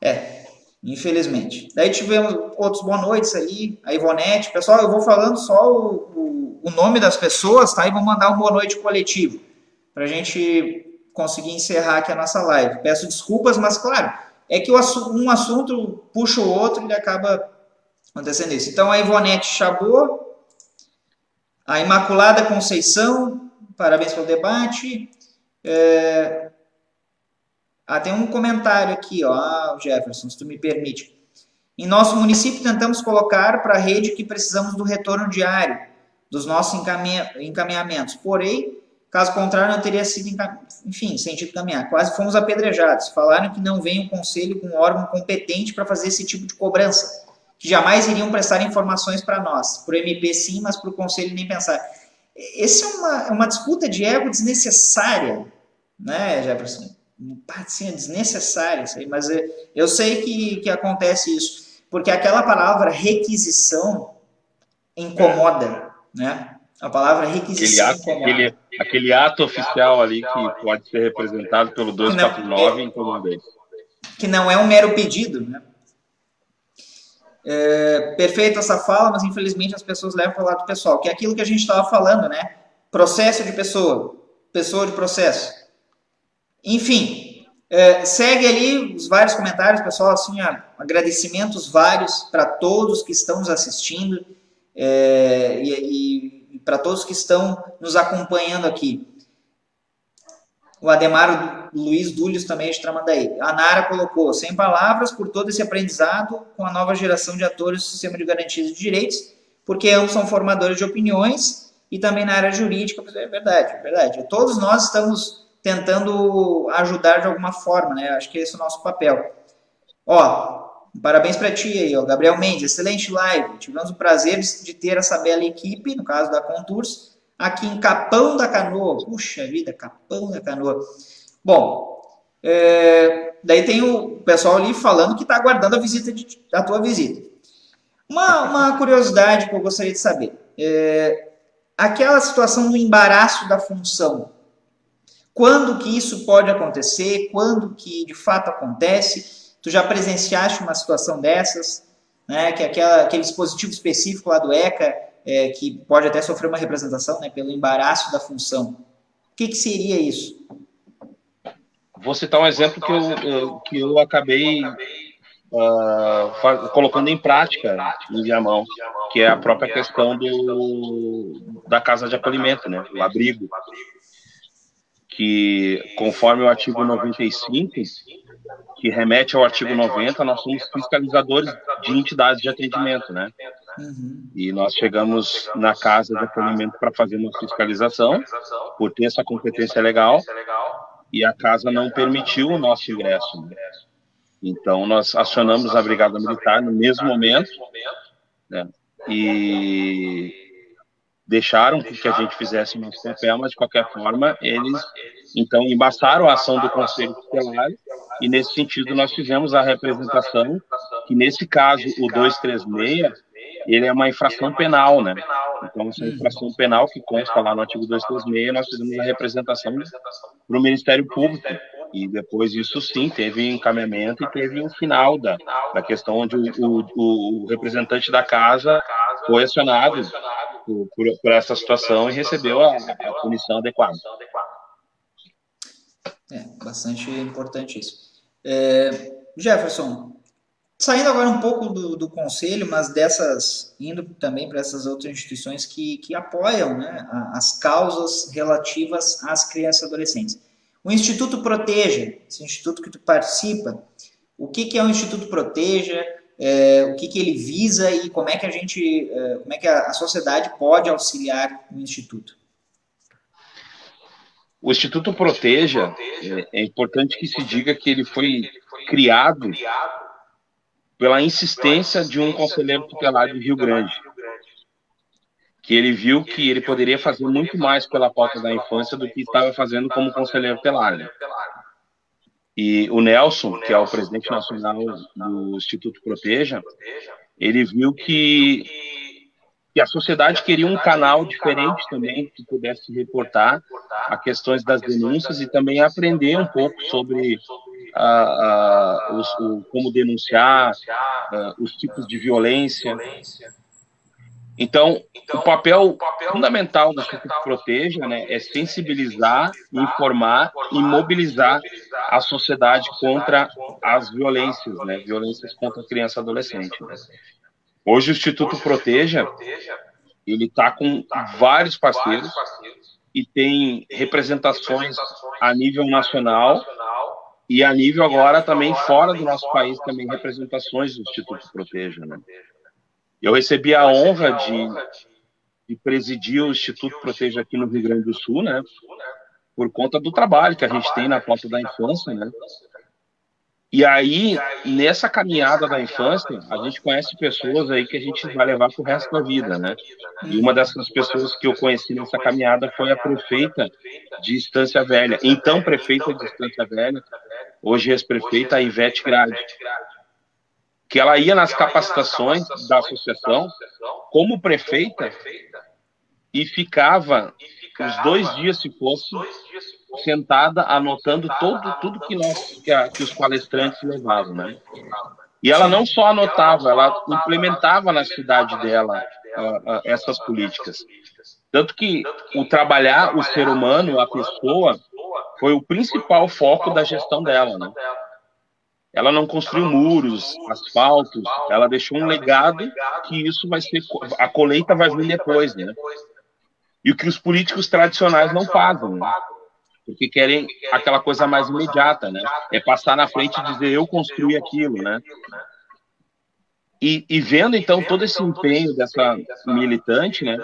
É, infelizmente. Daí tivemos outros boa noites aí, a Ivonete. Pessoal, eu vou falando só o, o, o nome das pessoas, tá? E vou mandar um boa noite coletivo, para a gente conseguir encerrar aqui a nossa live. Peço desculpas, mas claro, é que um assunto puxa o outro e acaba acontecendo isso. Então, a Ivonete Chabot, a Imaculada Conceição, parabéns pelo debate. É... Ah, tem um comentário aqui, ó, ah, Jefferson, se tu me permite. Em nosso município, tentamos colocar para a rede que precisamos do retorno diário dos nossos encaminhamentos. Porém, Caso contrário, não teria sido, enfim, sentido caminhar. Quase fomos apedrejados. Falaram que não vem o conselho com um órgão competente para fazer esse tipo de cobrança, que jamais iriam prestar informações para nós. Para o MP, sim, mas para o conselho nem pensar. Essa é uma, é uma disputa de ego desnecessária, né, Jefferson? Sim, é desnecessária isso aí, mas eu sei que, que acontece isso, porque aquela palavra requisição incomoda, né? A palavra requisição aquele ato, aquele, aquele ato oficial ali que pode ser representado pelo 249 em todo mundo. Que não é um mero pedido, né? É, perfeita essa fala, mas infelizmente as pessoas levam para o lado pessoal, que é aquilo que a gente estava falando, né? Processo de pessoa, pessoa de processo. Enfim, é, segue ali os vários comentários, pessoal, assim, ó, agradecimentos vários para todos que estão nos assistindo é, e, e para todos que estão nos acompanhando aqui. O Ademar Luiz Dúlios também é de Tramandaí. A Nara colocou, sem palavras, por todo esse aprendizado com a nova geração de atores do sistema de garantias de direitos, porque ambos são formadores de opiniões e também na área jurídica. É verdade, é verdade. Todos nós estamos tentando ajudar de alguma forma, né? Acho que esse é o nosso papel. Ó, Parabéns para ti aí, ó. Gabriel Mendes, excelente live. Tivemos o prazer de ter essa bela equipe, no caso da Contours, aqui em Capão da Canoa. Puxa vida, Capão da Canoa. Bom, é, daí tem o pessoal ali falando que está aguardando a visita de, a tua visita. Uma, uma curiosidade que eu gostaria de saber. É, aquela situação do embaraço da função. Quando que isso pode acontecer? Quando que de fato acontece? Tu já presenciaste uma situação dessas, né, que aquela, aquele dispositivo específico lá do ECA, é, que pode até sofrer uma representação né, pelo embaraço da função. O que, que seria isso? Vou citar um exemplo que eu, eu que eu acabei uh, colocando em prática em Viamão, que é a própria questão do, da casa de acolhimento, né, o abrigo, que conforme o artigo 95, que remete ao artigo 90, nós somos fiscalizadores de entidades de atendimento, né? Uhum. E nós chegamos na casa de acolhimento para fazer uma fiscalização, por ter essa competência legal, e a casa não permitiu o nosso ingresso. Né? Então, nós acionamos a Brigada Militar no mesmo momento, né? e deixaram que a gente fizesse nosso papel, mas de qualquer forma, eles então embaçaram a ação do Conselho Tutelar e nesse sentido nós fizemos a representação que nesse caso o 236 ele é uma infração penal, né? Então essa infração penal que consta lá no artigo 236 nós fizemos a representação para o Ministério Público e depois isso sim teve encaminhamento e teve um final da, da questão onde o, o, o representante da casa foi acionado por, por, por, essa situação e recebeu a, a punição adequada. É, bastante importante isso. É, Jefferson, saindo agora um pouco do, do, conselho, mas dessas, indo também para essas outras instituições que, que apoiam né, as causas relativas às crianças e adolescentes. O Instituto Proteja, esse instituto que tu participa, o que, que é o Instituto Proteja, é, o que, que ele visa e como é que a gente, é, como é que a, a sociedade pode auxiliar o Instituto? O Instituto Proteja, é, é importante que se diga que ele foi criado pela insistência de um conselheiro tutelar de Rio Grande, que ele viu que ele poderia fazer muito mais pela pauta da infância do que estava fazendo como conselheiro telar. Né? E o Nelson, que é o presidente nacional do Instituto Proteja, ele viu que, que a sociedade queria um canal diferente também que pudesse reportar a questões das denúncias e também aprender um pouco sobre os, o, como denunciar os tipos de violência. Então, o papel fundamental do Instituto Proteja né, é sensibilizar, informar e mobilizar a sociedade contra as violências, né, violências contra criança e adolescente. Né. Hoje o Instituto Proteja ele está com vários parceiros e tem representações a nível nacional e a nível agora também fora do nosso país também representações do Instituto Proteja. Né. Eu recebi a honra de, de presidir o Instituto Proteja aqui no Rio Grande do Sul, né? Por conta do trabalho que a gente tem na pauta da infância, né? E aí, nessa caminhada da infância, a gente conhece pessoas aí que a gente vai levar pro resto da vida, né? E uma dessas pessoas que eu conheci nessa caminhada foi a prefeita de Estância Velha, então prefeita de Estância Velha, hoje ex-prefeita, Ivete Grade que ela ia nas capacitações da associação como prefeita e ficava os dois dias, se fosse, sentada anotando todo, tudo que, nós, que, a, que os palestrantes levavam, né? E ela não só anotava, ela implementava na cidade dela essas políticas. Tanto que o trabalhar o ser humano, a pessoa, foi o principal foco da gestão dela, né? ela não construiu muros, asfaltos, ela deixou um legado que isso vai ser a colheita vai vir depois, né? E o que os políticos tradicionais não fazem, né? Porque querem aquela coisa mais imediata, né? É passar na frente e dizer eu construí aquilo, né? E, e vendo então todo esse empenho dessa militante, né?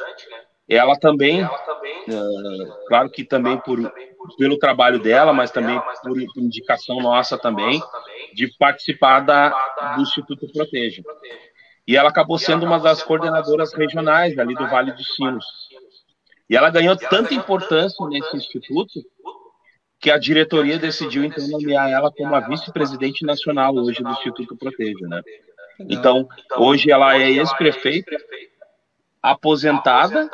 Ela também, uh, claro que também por pelo trabalho dela, mas também por indicação nossa também, de participar da, do Instituto Proteja. E ela acabou sendo uma das coordenadoras regionais ali do Vale dos Sinos. E ela ganhou tanta importância nesse instituto que a diretoria decidiu então nomear ela como a vice-presidente nacional hoje do Instituto Proteja, né? Então, hoje ela é ex-prefeita, aposentada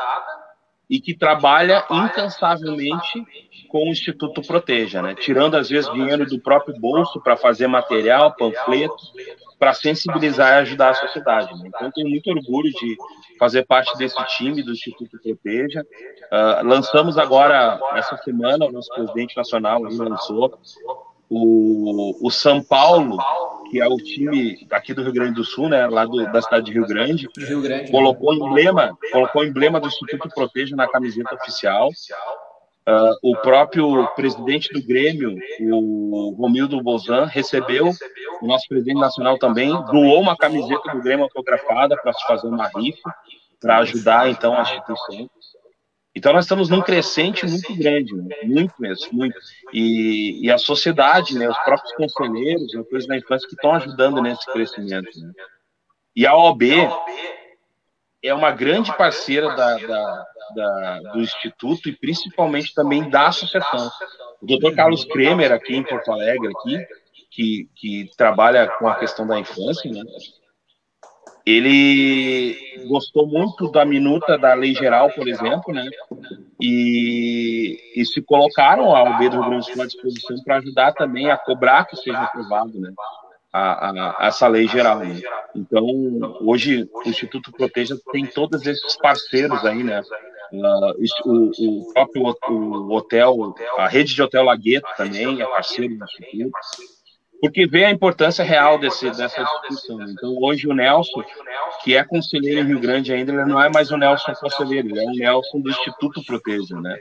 e que trabalha incansavelmente com o Instituto Proteja, né? tirando às vezes dinheiro do próprio bolso para fazer material, panfletos, para sensibilizar e ajudar a sociedade. Né? Então, tenho muito orgulho de fazer parte desse time do Instituto Proteja. Uh, lançamos agora, essa semana, o nosso presidente nacional lançou o, o São Paulo, que é o time aqui do Rio Grande do Sul, né, lá do, da cidade de Rio Grande, Rio Grande colocou emblema, colocou emblema do Instituto Proteja na camiseta oficial. Uh, o próprio presidente do Grêmio, o Romildo Bozan, recebeu o nosso presidente nacional também, doou uma camiseta do Grêmio autografada para se fazer uma rifa, para ajudar então a instituição. Então nós estamos num crescente muito grande, né? muito mesmo, muito. E, e, a sociedade, né, os próprios conselheiros, as coisas da infância que estão ajudando nesse crescimento. Né? E a OAB é uma grande parceira da, da, da, do Instituto e principalmente também da associação. O Dr. Carlos Kremer, aqui em Porto Alegre, aqui, que, que trabalha com a questão da infância, né? ele gostou muito da minuta da lei geral, por exemplo, né? E, e se colocaram a UB do Grande à disposição para ajudar também a cobrar que seja aprovado, né? A, a, essa lei geral. Né? Então, hoje o Instituto Proteja tem todos esses parceiros aí, né? Uh, o, o, próprio o hotel, a rede de hotel Lagueto também é parceiro do Instituto porque vê a importância real desse, dessa discussão. Então, hoje o Nelson, que é conselheiro em Rio Grande ainda, ele não é mais o Nelson conselheiro, ele é o Nelson do Instituto Proteja, né?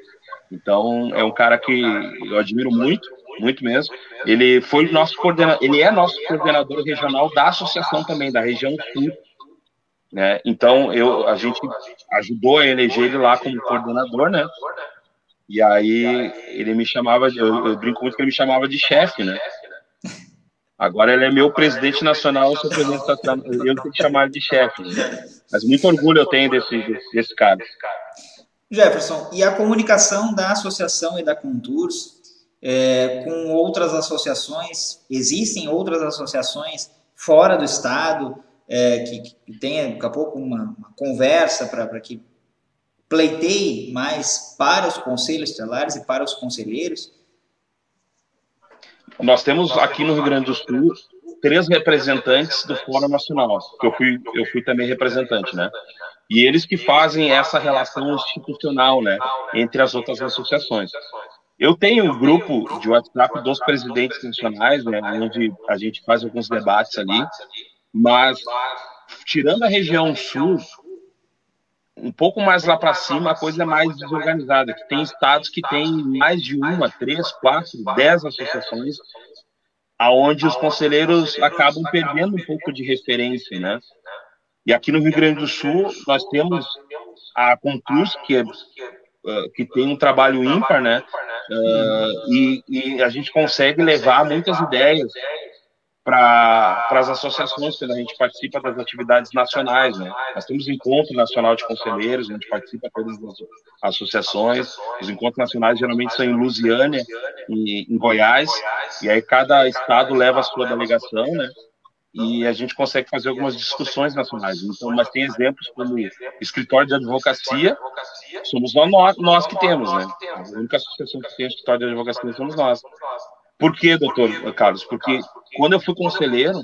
Então, é um cara que eu admiro muito, muito mesmo. Ele foi nosso coordenador, ele é nosso coordenador regional da associação também, da região sul. Né? Então, eu, a gente ajudou a eleger ele lá como coordenador, né? E aí ele me chamava, eu, eu brinco muito que ele me chamava de chefe, né? Agora ele é meu presidente nacional, eu presidente eu tenho que chamar ele de chefe. Né? Mas muito orgulho eu tenho desse, desse, cara. Jefferson, e a comunicação da associação e da Contours é, com outras associações? Existem outras associações fora do estado é, que, que tenha daqui a pouco uma, uma conversa para que pleiteie mais para os conselhos estelares e para os conselheiros? Nós temos aqui no Rio Grande do Sul três representantes do Fórum Nacional, que eu fui, eu fui também representante, né? E eles que fazem essa relação institucional, né, entre as outras associações. Eu tenho um grupo de WhatsApp dos presidentes nacionais, né, onde a gente faz alguns debates ali, mas tirando a região sul, um pouco mais lá para cima, a coisa é mais desorganizada, que tem estados que têm mais de uma, três, quatro, dez associações, aonde os conselheiros acabam perdendo um pouco de referência, né? E aqui no Rio Grande do Sul, nós temos a Contus, que, é, uh, que tem um trabalho ímpar, né? Uh, e, e a gente consegue levar muitas ideias para as associações, quando a gente participa das atividades nacionais, né? Nós temos encontro nacional de conselheiros, a gente participa todas as associações. Os encontros nacionais geralmente são em Lusiânia, em, em Goiás, e aí cada estado leva a sua delegação, né? E a gente consegue fazer algumas discussões nacionais. Então, mas tem exemplos como escritório de advocacia, somos nós, nós que temos, né? A única associação que tem escritório de advocacia somos nós. Por quê, doutor Carlos? Porque quando eu fui conselheiro,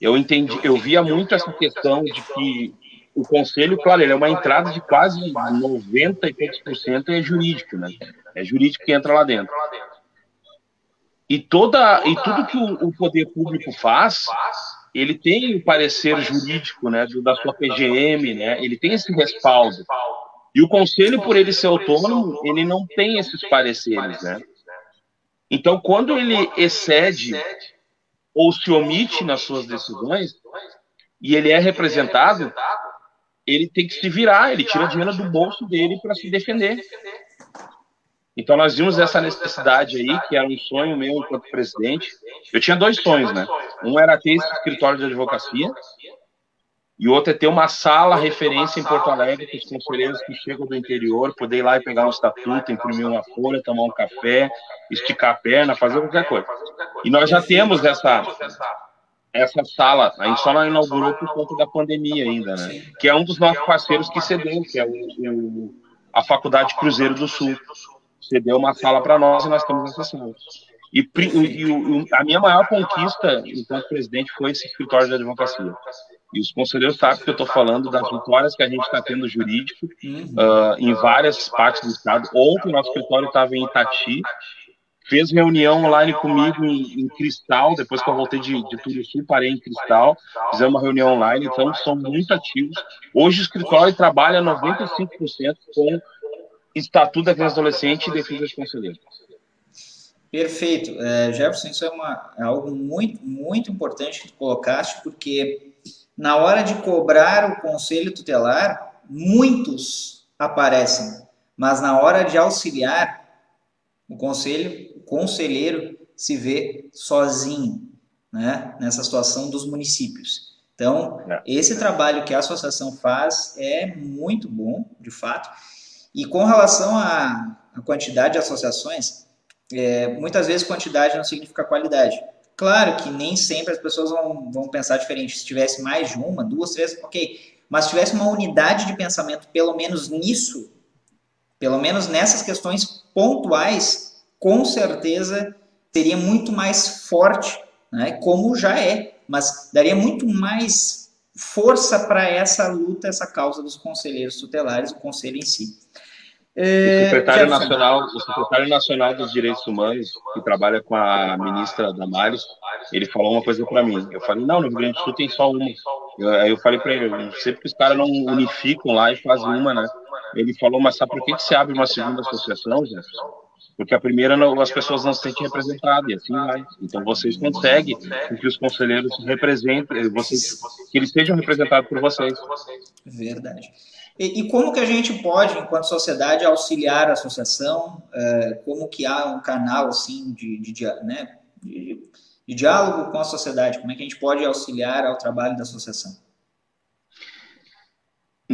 eu entendi, eu via muito essa questão de que o conselho, claro, ele é uma entrada de quase 90 e poucos por cento é jurídico, né? É jurídico que entra lá dentro. E toda e tudo que o, o poder público faz, ele tem o parecer jurídico, né, da sua PGM, né? Ele tem esse respaldo. E o conselho, por ele ser autônomo, ele não tem esses pareceres, né? Então, quando ele excede ou se omite nas suas decisões e ele é representado, ele tem que se virar, ele tira dinheiro do bolso dele para se defender. Então nós vimos essa necessidade aí, que era um sonho meu enquanto presidente. Eu tinha dois sonhos, né? Um era ter esse escritório de advocacia, e o outro é ter uma sala referência em Porto Alegre para os conselheiros que chegam do interior, poder ir lá e pegar um estatuto, imprimir uma folha, tomar um café, esticar a perna, fazer qualquer coisa. E nós já temos essa, essa sala, a gente só não inaugurou por conta da pandemia ainda, né? Que é um dos nossos parceiros que cedeu, que é o, o a Faculdade Cruzeiro do Sul. Cedeu uma sala para nós e nós temos essa sala. E, e, a minha maior conquista enquanto presidente foi esse escritório de advocacia. E os conselheiros sabem que eu estou falando das vitórias que a gente está tendo jurídico uh, em várias partes do estado. Ontem, nosso escritório estava em Itati, fez reunião online comigo em, em, Cristal, depois que eu voltei de, de Turuçu, parei em Cristal, fizemos uma reunião online, então são muito ativos. Hoje o escritório trabalha 95% com Estatuto da Criança e Adolescente e Defesa de Conselheiros. Perfeito. É, Jefferson, isso é, uma, é algo muito, muito importante que tu colocaste, porque na hora de cobrar o conselho tutelar, muitos aparecem, mas na hora de auxiliar, o conselho, o conselheiro se vê sozinho, né, nessa situação dos municípios. Então, é. esse trabalho que a associação faz é muito bom, de fato. E com relação à, à quantidade de associações, é, muitas vezes quantidade não significa qualidade. Claro que nem sempre as pessoas vão, vão pensar diferente. Se tivesse mais de uma, duas, três, ok. Mas se tivesse uma unidade de pensamento, pelo menos nisso, pelo menos nessas questões pontuais, com certeza seria muito mais forte, né? como já é, mas daria muito mais força para essa luta, essa causa dos conselheiros tutelares, o conselho em si. É, o secretário, nacional, o secretário nacional dos Direitos Humanos, que trabalha com a ministra Damares, ele falou uma coisa para mim. Eu falei, não, no Rio Grande do Sul tem só uma. Eu, aí eu falei para ele, sempre que os caras não unificam lá e fazem uma, né? Ele falou, mas sabe por que, que se abre uma segunda associação, Jefferson? Porque a primeira não, as pessoas não se sentem representadas, e assim vai. Então vocês conseguem que os conselheiros representem, vocês, que eles sejam representados por vocês. Verdade. E, e, como que a gente pode, enquanto sociedade, auxiliar a associação? É, como que há um canal assim de, de, de, né, de de diálogo com a sociedade? Como é que a gente pode auxiliar ao trabalho da associação?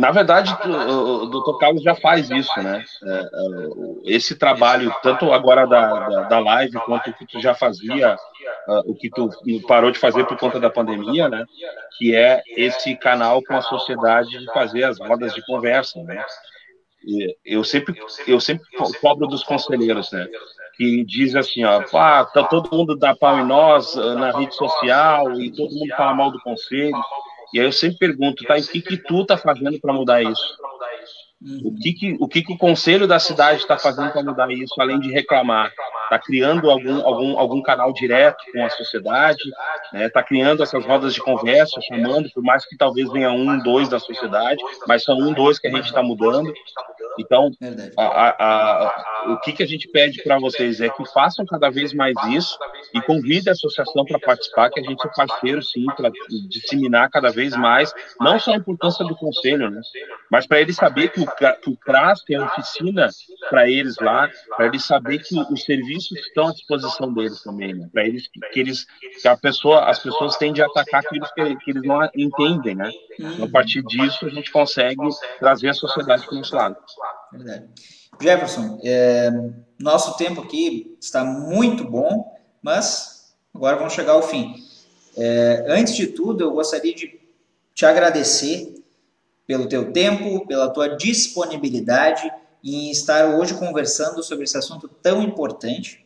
Na verdade, o, doutor Carlos já faz isso, né? É, é, esse trabalho, tanto agora da, da, da, live, quanto o que tu já fazia, o que tu parou de fazer por conta da pandemia, né? Que é esse canal com a sociedade de fazer as rodas de conversa, né? eu sempre eu sempre cobro dos conselheiros, né? Que diz assim, ó, ah, tá todo mundo dá pau em nós ah, na rede social e todo mundo fala mal do conselho. E aí eu sempre pergunto, tá, o que que tu tá fazendo para mudar isso? O que que o que que o conselho da cidade está fazendo para mudar isso, além de reclamar? Está criando algum, algum, algum canal direto com a sociedade, está né? Tá criando essas rodas de conversa, chamando, por mais que talvez venha um, dois da sociedade, mas são um, dois que a gente está mudando. Então, a, a, a, o que, que a gente pede para vocês é que façam cada vez mais isso e convide a associação para participar, que a gente é parceiro, sim, para disseminar cada vez mais, não só a importância do conselho, né, mas para eles saber que o, que o CRAS tem a oficina para eles lá, para eles saber que os serviços estão à disposição deles também, né, para eles que eles que a pessoa, as pessoas tendem a atacar aquilo que, que eles não entendem, né. Então, a partir disso a gente consegue trazer a sociedade para o nosso lado. Verdade. Jefferson, é, nosso tempo aqui está muito bom, mas agora vamos chegar ao fim. É, antes de tudo, eu gostaria de te agradecer pelo teu tempo, pela tua disponibilidade em estar hoje conversando sobre esse assunto tão importante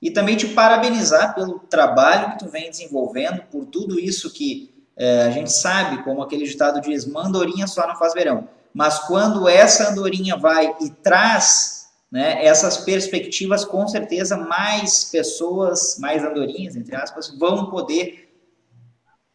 e também te parabenizar pelo trabalho que tu vem desenvolvendo, por tudo isso que é, a gente sabe, como aquele ditado diz, mandorinha só não faz verão mas quando essa andorinha vai e traz né, essas perspectivas, com certeza mais pessoas, mais andorinhas, entre aspas, vão poder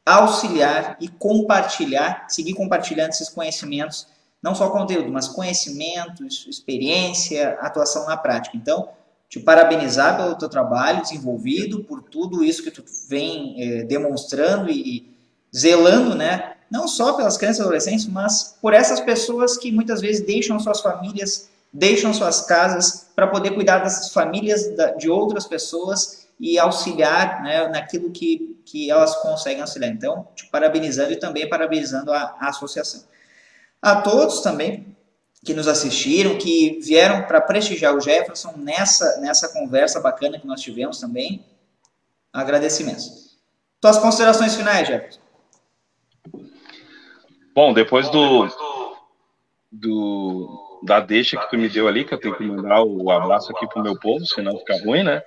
auxiliar e compartilhar, seguir compartilhando esses conhecimentos, não só conteúdo, mas conhecimentos, experiência, atuação na prática. Então, te parabenizar pelo teu trabalho desenvolvido, por tudo isso que tu vem eh, demonstrando e, e zelando, né, não só pelas crianças e adolescentes, mas por essas pessoas que muitas vezes deixam suas famílias, deixam suas casas para poder cuidar dessas famílias de outras pessoas e auxiliar né, naquilo que, que elas conseguem auxiliar. Então, te parabenizando e também parabenizando a, a associação. A todos também que nos assistiram, que vieram para prestigiar o Jefferson nessa, nessa conversa bacana que nós tivemos também. Agradecimentos. Tuas considerações finais, Jefferson? Bom, depois do, do da deixa que tu me deu ali, que eu tenho que mandar o abraço aqui pro meu povo, senão fica ruim, né?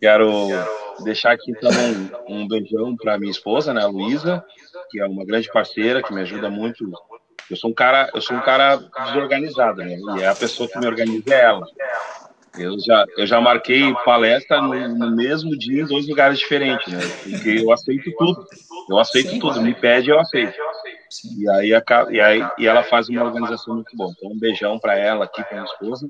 Quero deixar aqui então um, um beijão para minha esposa, né, a Luísa, que é uma grande parceira, que me ajuda muito. Eu sou um cara, eu sou um cara desorganizado, né? E é a pessoa que me organiza é ela. Eu já, eu já marquei palestra no, no, mesmo dia em dois lugares diferentes, né? Porque eu aceito tudo. Eu aceito Sim, tudo. Me pede, eu aceito. E aí, a, e aí e ela faz uma organização muito boa. Então, um beijão para ela aqui, para minha esposa.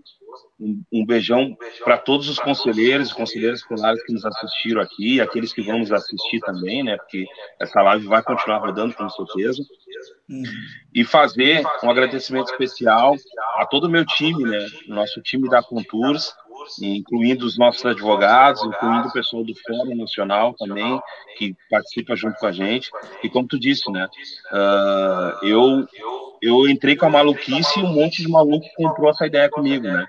Um, um beijão para todos os conselheiros e conselheiras escolares que nos assistiram aqui, aqueles que vão nos assistir também, né? Porque essa live vai continuar rodando, com certeza. Uhum. E fazer um agradecimento especial a todo o meu time, né? Nosso time da Contours, incluindo os nossos advogados, incluindo o pessoal do Fórum Nacional também, que participa junto com a gente. E como tu disse, né? Uh, eu, eu entrei com a maluquice e um monte de maluco comprou essa ideia comigo, né?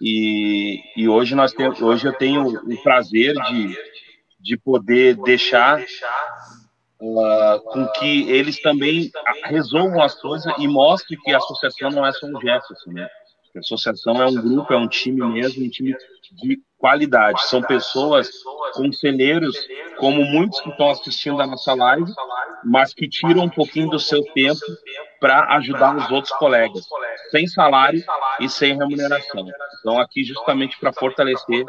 E, e hoje, nós temos, hoje eu tenho o prazer de, de poder deixar uh, com que eles também resolvam as coisas e mostrem que a associação não é só um Jefferson, né? A associação é um grupo, é um time mesmo, um time de qualidade. São pessoas, conselheiros, como muitos que estão assistindo a nossa live, mas que tiram um pouquinho do seu tempo para ajudar os outros colegas, sem salário e sem remuneração. Então, aqui justamente para fortalecer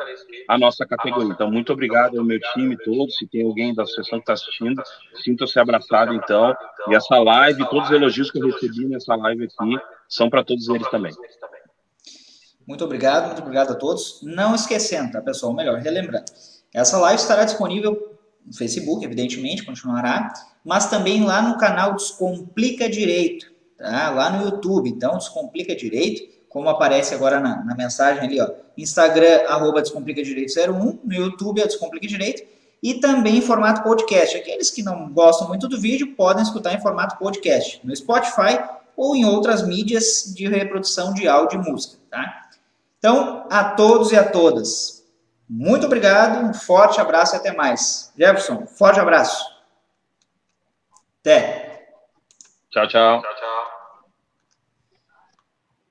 a nossa categoria. Então, muito obrigado ao meu time todo. Se tem alguém da associação que está assistindo, sinta-se abraçado, então. E essa live, todos os elogios que eu recebi nessa live aqui, são para todos eles também. Muito obrigado, muito obrigado a todos. Não esquecendo, tá, pessoal? Melhor, relembrando. Essa live estará disponível no Facebook, evidentemente, continuará, mas também lá no canal Descomplica Direito, tá? Lá no YouTube. Então, Descomplica Direito, como aparece agora na, na mensagem ali, ó. Instagram, arroba Descomplica Direito 01, no YouTube é Descomplica Direito. e também em formato podcast. Aqueles que não gostam muito do vídeo podem escutar em formato podcast no Spotify ou em outras mídias de reprodução de áudio e música, tá? Então, a todos e a todas, muito obrigado, um forte abraço e até mais. Jefferson, forte abraço. Até. Tchau, tchau. tchau, tchau.